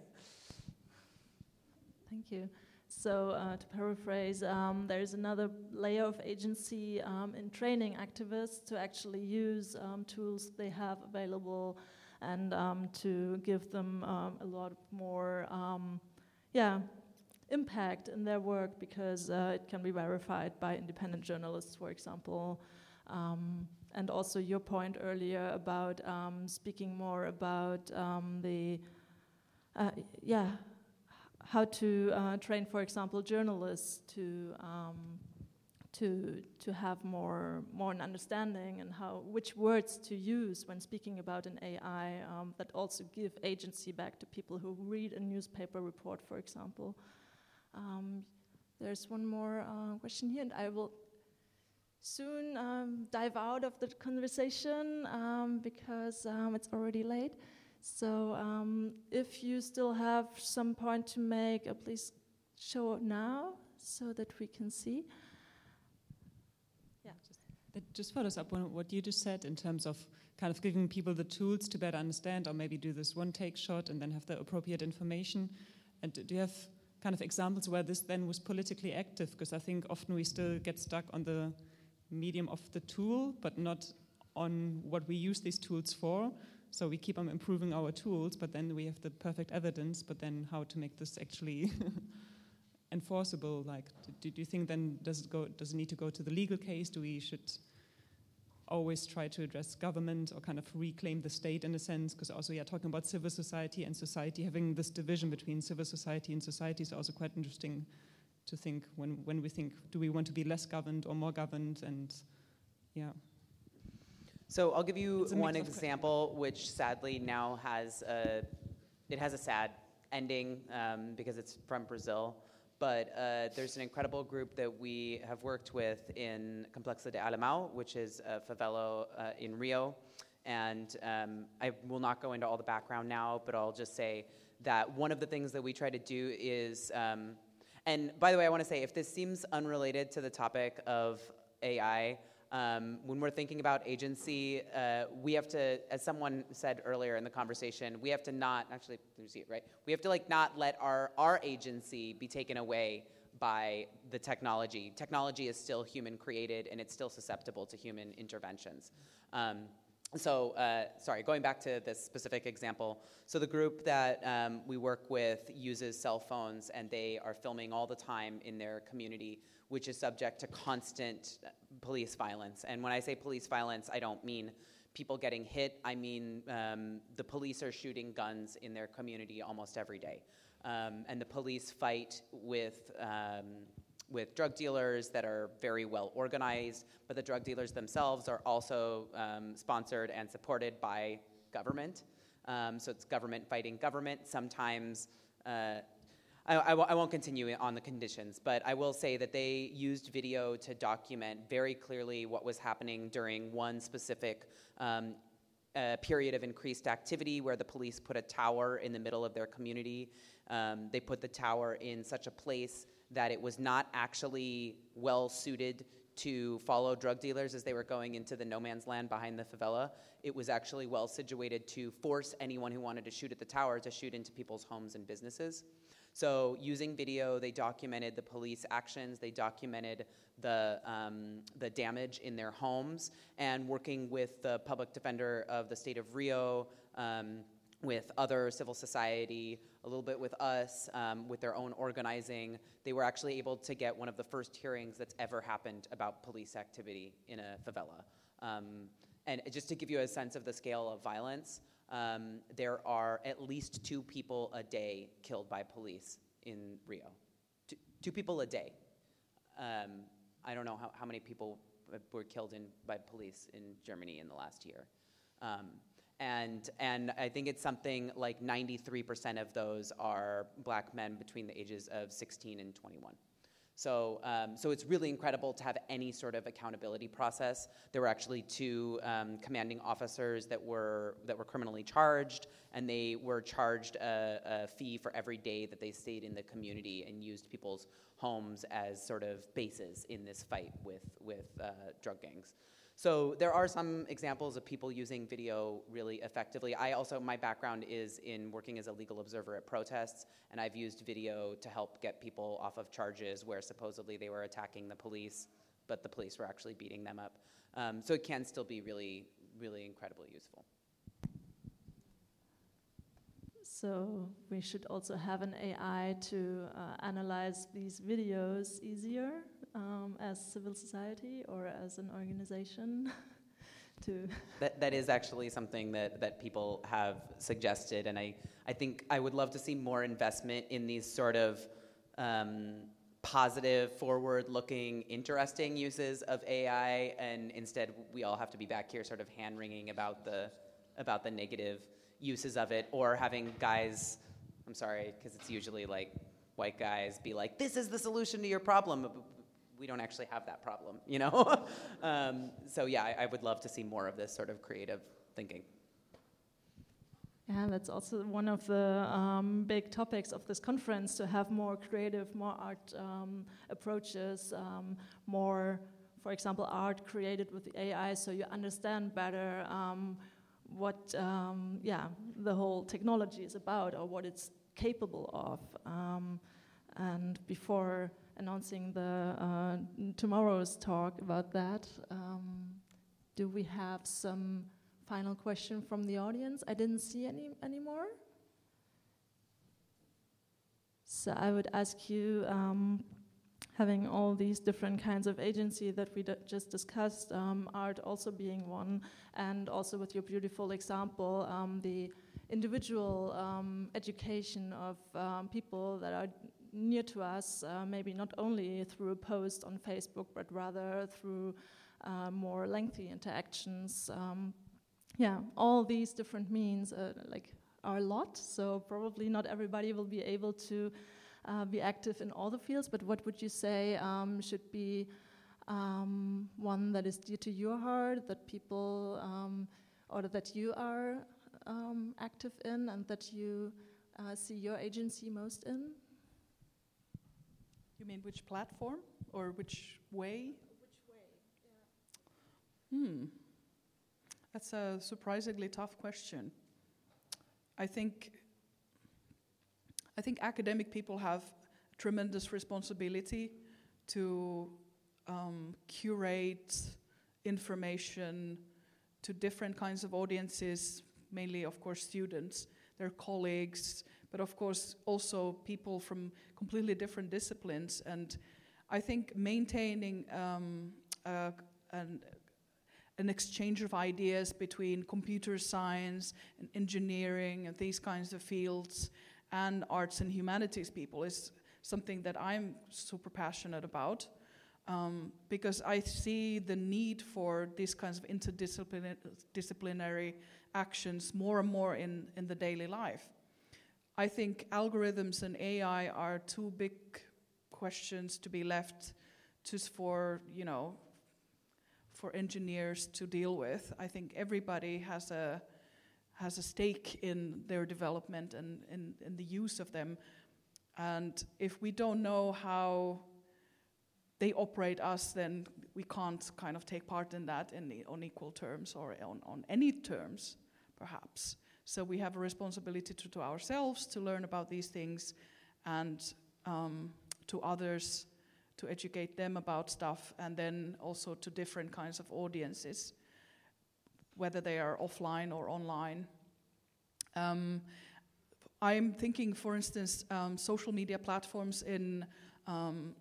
Thank you. So, uh, to paraphrase, um, there's another layer of agency um, in training activists to actually use um, tools they have available and um, to give them um, a lot more, um, yeah, impact in their work because uh, it can be verified by independent journalists, for example. and also your point earlier about speaking more about the, uh, yeah, how to uh, train, for example, journalists to um, to to have more more an understanding and how which words to use when speaking about an AI um, that also give agency back to people who read a newspaper report, for example. Um, there's one more uh, question here, and I will soon um, dive out of the conversation um, because um, it's already late. So um, if you still have some point to make, uh, please show it now so that we can see. Yeah. Just, That just follows up on what you just said in terms of kind of giving people the tools to better understand, or maybe do this one take shot and then have the appropriate information. And do you have kind of examples where this then was politically active? Because I think often we still get stuck on the medium of the tool, but not on what we use these tools for. So we keep on improving our tools, but then we have the perfect evidence, but then how to make this actually enforceable? Like, do, do, you think then does it go? Does it need to go to the legal case? Do we should always try to address government or kind of reclaim the state in a sense? Because also, yeah, talking about civil society and society, having this division between civil society and society is also quite interesting to think when when we think, do we want to be less governed or more governed? And yeah. So I'll give you one example, which sadly now has a, it has a sad ending um, because it's from Brazil. But uh, there's an incredible group that we have worked with in Complexo de Alemão, which is a favela uh, in Rio. And um, I will not go into all the background now, but I'll just say that one of the things that we try to do is, um, and by the way, I want to say if this seems unrelated to the topic of AI, um, when we're thinking about agency, uh, we have to, as someone said earlier in the conversation, we have to not actually, see it right. We have to like not let our our agency be taken away by the technology. Technology is still human created and it's still susceptible to human interventions. Um, so, uh, sorry, going back to this specific example. So, the group that um, we work with uses cell phones and they are filming all the time in their community, which is subject to constant police violence. And when I say police violence, I don't mean people getting hit, I mean um, the police are shooting guns in their community almost every day. Um, and the police fight with um, with drug dealers that are very well organized, but the drug dealers themselves are also um, sponsored and supported by government. Um, so it's government fighting government. Sometimes, uh, I, I, w- I won't continue on the conditions, but I will say that they used video to document very clearly what was happening during one specific um, uh, period of increased activity where the police put a tower in the middle of their community. Um, they put the tower in such a place that it was not actually well suited to follow drug dealers as they were going into the no man's land behind the favela. It was actually well situated to force anyone who wanted to shoot at the tower to shoot into people's homes and businesses. So, using video, they documented the police actions, they documented the, um, the damage in their homes, and working with the public defender of the state of Rio. Um, with other civil society, a little bit with us, um, with their own organizing. They were actually able to get one of the first hearings that's ever happened about police activity in a favela. Um, and just to give you a sense of the scale of violence, um, there are at least two people a day killed by police in Rio. Two, two people a day. Um, I don't know how, how many people were killed in, by police in Germany in the last year. And and I think it's something like 93% of those are black men between the ages of 16 and 21. So, um, so it's really incredible to have any sort of accountability process. There were actually two um, commanding officers that were that were criminally charged, and they were charged a, a, fee for every day that they stayed in the community and used people's homes as sort of bases in this fight with with uh, drug gangs. So there are some examples of people using video really effectively. I also, my background is in working as a legal observer at protests, and I've used video to help get people off of charges where supposedly they were attacking the police, but the police were actually beating them up. Um, so it can still be really, really incredibly useful. So we should also have an AI to uh, analyze these videos easier um, as civil society or as an organization to that, that is actually something that, that people have suggested and I, I think I would love to see more investment in these sort of um, positive, forward-looking, interesting uses of AI, and instead we all have to be back here sort of hand-wringing about the about the negative uses of it, or having guys. I'm sorry, because it's usually like white guys be like, "This is the solution to your problem," we don't actually have that problem, you know? um, so yeah, I, I, would love to see more of this sort of creative thinking. Yeah, that's also one of the um, big topics of this conference to have more creative, more art um, approaches, um, more, for example, art created with AI so you understand better um, what um, yeah, the whole technology is about or what it's capable of. and before announcing the uh, tomorrow's talk about that. Um, do we have some final question from the audience? I didn't see any anymore. So I would ask you, um, having all these different kinds of agency that we just discussed, um, art also being one, and also with your beautiful example, um, the individual um, education of um, people that are near to us, uh, maybe not only through a post on Facebook, but rather through uh, more lengthy interactions. Um, yeah, all these different means uh, like are a lot, so probably not everybody will be able to uh, be active in all the fields. But what would you say um, should be um, one that is dear to your heart, that people um, or that you are um, active in, and that you uh, see your agency most in? You mean which platform or which way? Which way, yeah. Hmm. That's a surprisingly tough question. I think I think academic people have tremendous responsibility to um, curate information to different kinds of audiences, mainly, of course, students, their colleagues, but of course, also people from completely different disciplines. And I think maintaining um, uh, an, an exchange of ideas between computer science and engineering and these kinds of fields and arts and humanities people is something that I'm super passionate about um, because I see the need for these kinds of interdisciplinary actions more and more in, in the daily life. I think algorithms and AI are two big questions to be left just for, you know, for engineers to deal with. I think everybody has a has a stake in their development and in, the use of them. And if we don't know how they operate us, then we can't kind of take part in that in on equal terms or on, on any terms, perhaps. So we have a responsibility to, to ourselves to learn about these things and um, to others to educate them about stuff and then also to different kinds of audiences, whether they are offline or online. Um, I'm thinking, for instance, um, social media platforms in, um,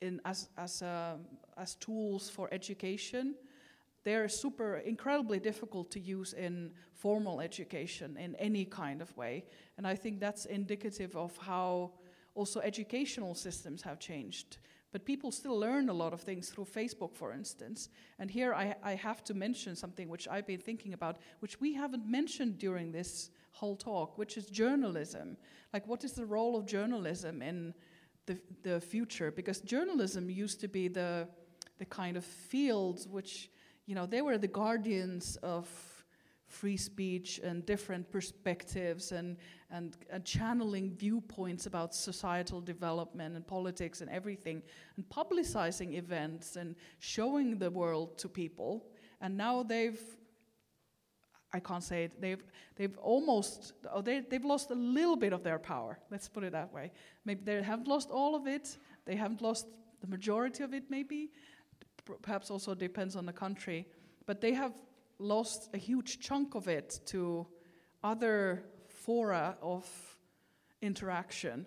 in as, as, uh, as tools for education. They're super, incredibly difficult to use in formal education in any kind of way. And I think that's indicative of how also educational systems have changed. But people still learn a lot of things through Facebook, for instance. And here I, I have to mention something which I've been thinking about, which we haven't mentioned during this whole talk, which is journalism. Like, what is the role of journalism in the, the future? Because journalism used to be the, the kind of fields which, you know, they were the guardians of free speech and different perspectives and, and, and, channeling viewpoints about societal development and politics and everything, and publicizing events and showing the world to people. And now they've I can't say it. They've, they've almost, oh, they, they've lost a little bit of their power. Let's put it that way. Maybe they haven't lost all of it. They haven't lost the majority of it, maybe. Perhaps also depends on the country. But they have lost a huge chunk of it to other fora of interaction.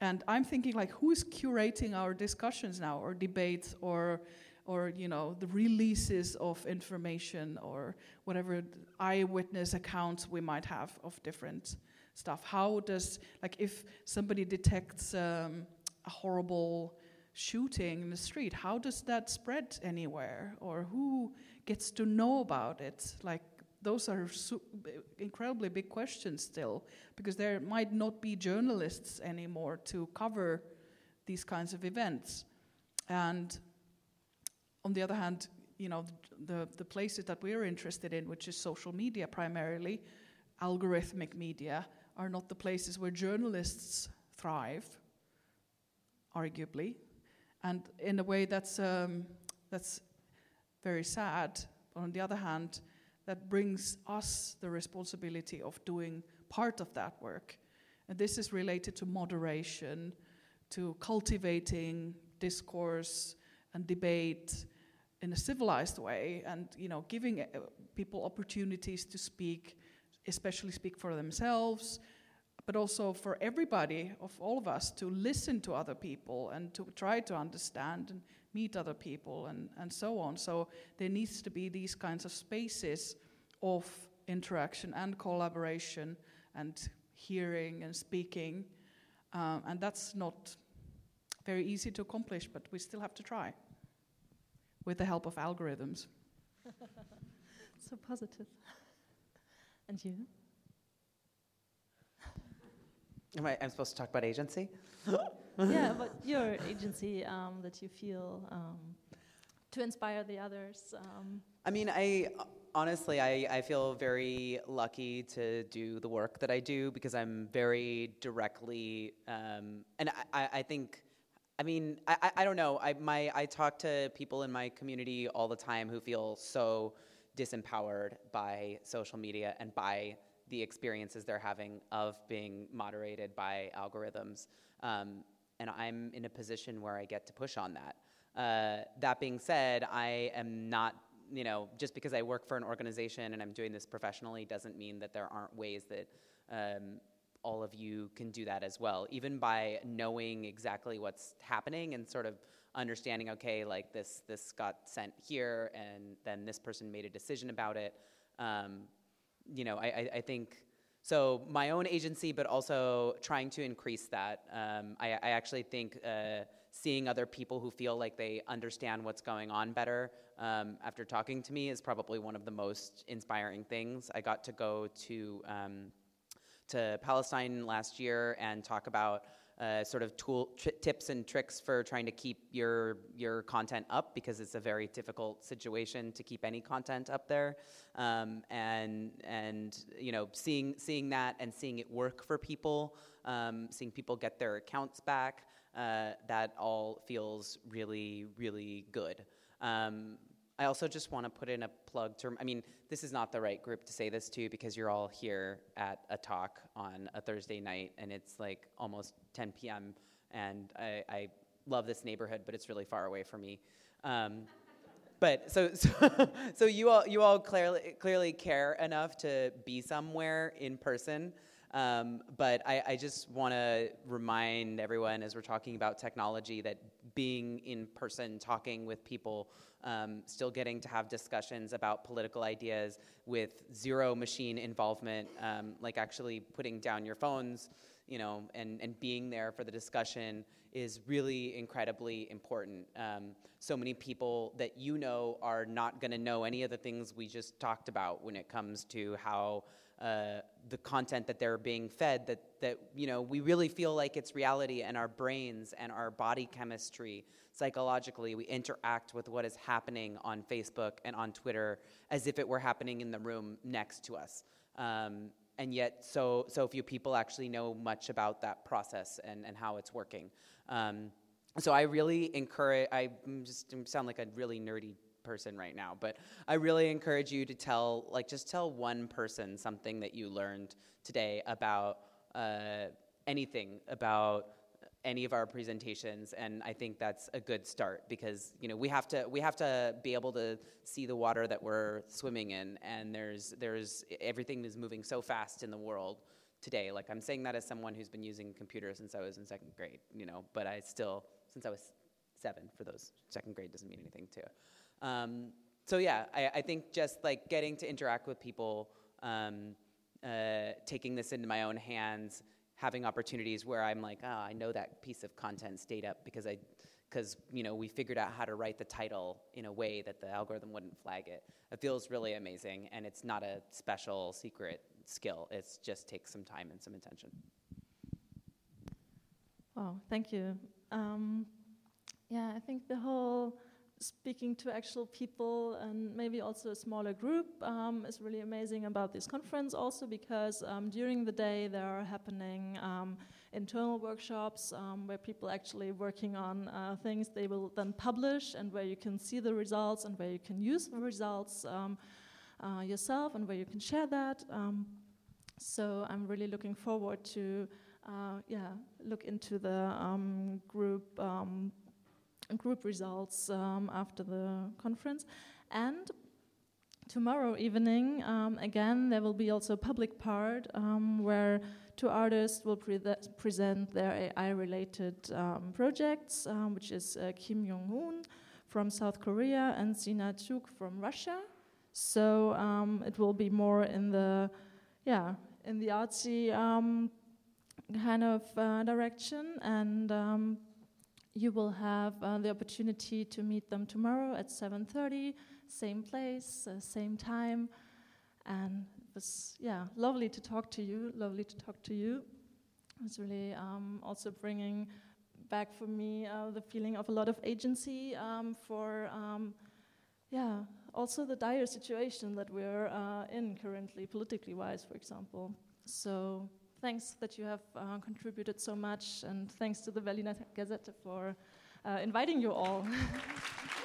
And I'm thinking, like, who is curating our discussions now, or debates, or or you know the releases of information or whatever eyewitness accounts we might have of different stuff how does like if somebody detects um, a horrible shooting in the street. How does that spread anywhere? Or who gets to know about it? Like those are incredibly big questions still because there might not be journalists anymore to cover these kinds of events. And on the other hand, you know, the, the places that we're interested in, which is social media primarily, algorithmic media, are not the places where journalists thrive, arguably. And in a way, that's, um, that's very sad. But on the other hand, that brings us the responsibility of doing part of that work. And this is related to moderation, to cultivating discourse and debate in a civilized way and you know giving uh, people opportunities to speak especially speak for themselves but also for everybody of all of us to listen to other people and to try to understand and meet other people and, and so on so there needs to be these kinds of spaces of interaction and collaboration and hearing and speaking um, and that's not very easy to accomplish but we still have to try with the help of algorithms. so positive. And you? Am I, I'm supposed to talk about agency? yeah, but your agency um, that you feel um, to inspire the others. Um. I mean, I honestly, I, I feel very lucky to do the work that I do because I'm very directly, um, and I, I think I mean, I, I don't know. I, my, I talk to people in my community all the time who feel so disempowered by social media and by the experiences they're having of being moderated by algorithms. Um, and I'm in a position where I get to push on that. Uh, that being said, I am not, you know, just because I work for an organization and I'm doing this professionally doesn't mean that there aren't ways that um, all of you can do that as well. Even by knowing exactly what's happening and sort of understanding, okay, like this this got sent here, and then this person made a decision about it. Um, you know, I, I, think so. My own agency, but also trying to increase that. Um, I, I, actually think uh, seeing other people who feel like they understand what's going on better um, after talking to me is probably one of the most inspiring things. I got to go to um, to Palestine last year and talk about uh, sort of tool tips and tricks for trying to keep your your content up because it's a very difficult situation to keep any content up there, um, and and you know seeing seeing that and seeing it work for people, um, seeing people get their accounts back, uh, that all feels really really good. Um, I also just want to put in a plug to, I mean, this is not the right group to say this to because you're all here at a talk on a Thursday night and it's like almost 10 p.m. and I, I love this neighborhood, but it's really far away from me. Um, but so, so, so you all, you all clearly, clearly care enough to be somewhere in person. Um, but I, I just want to remind everyone as we're talking about technology that being in person, talking with people, um, still getting to have discussions about political ideas with zero machine involvement, um, like actually putting down your phones, you know, and, and being there for the discussion is really incredibly important. Um, so many people that you know are not going to know any of the things we just talked about when it comes to how uh, the content that they're being fed that, that you know we really feel like it's reality and our brains and our body chemistry psychologically. We interact with what is happening on facebook and on twitter as if it were happening in the room next to us. Um, and yet so so few people actually know much about that process and, and how it's working. Um, so i really encourage i just sound like a really nerdy person right now, but I really encourage you to tell, like, just tell one person something that you learned today about uh, anything about any of our presentations and i think that's a good start because you know we have to we have to be able to see the water that we're swimming in and there's there's everything is moving so fast in the world today. Like i'm saying that as someone who's been using computers since i was in second grade you know but i still since i was seven for those second grade doesn't mean anything too um, so yeah, I, I, think just like getting to interact with people, um, uh, taking this into my own hands, having opportunities where I'm like, oh, I know that piece of content stayed up because I, because you know we figured out how to write the title in a way that the algorithm wouldn't flag it. It feels really amazing, and it's not a special secret skill. It just takes some time and some attention. Oh, thank you. Um, yeah, I think the whole speaking to actual people and maybe also a smaller group um, is really amazing about this conference also because um, during the day there are happening um, internal workshops um, where people actually working on uh, things they will then publish and where you can see the results and where you can use the results um, uh, yourself and where you can share that um, so I'm really looking forward to uh, yeah look into the group group results um, after the conference. And tomorrow evening, um, again, there will be also a public part um, where two artists will pre present their AI-related um, projects, um, which is uh, Kim Jong-un from South Korea and Sina Chuk from Russia. So um, it will be more in the, yeah, in the artsy kind of uh, direction and you will have uh, the opportunity to meet them tomorrow at 7.30 same place uh, same time. And it was yeah lovely to talk to you lovely to talk to you. It was really um, also bringing back for me uh, the feeling of a lot of agency um, for um, yeah also the dire situation that we're uh, in currently politically wise for example. So thanks that you have uh, contributed so much, and thanks to the Berliner Gazette for uh, inviting you all.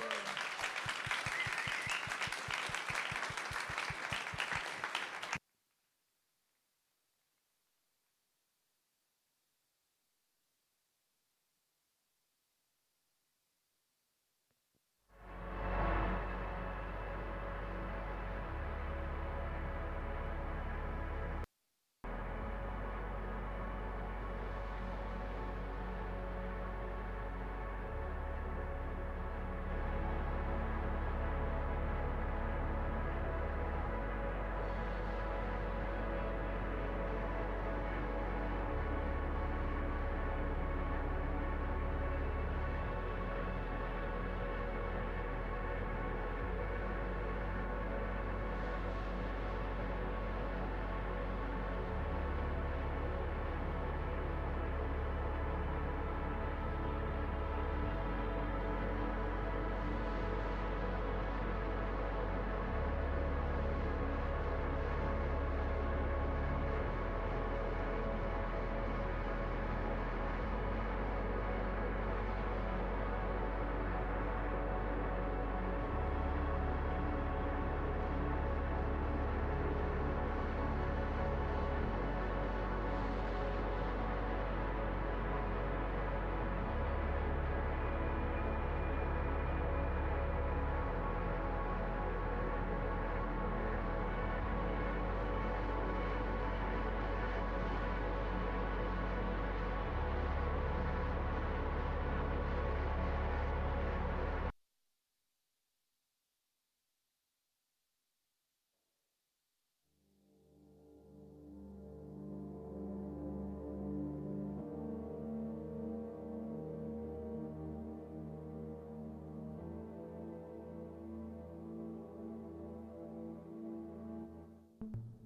you.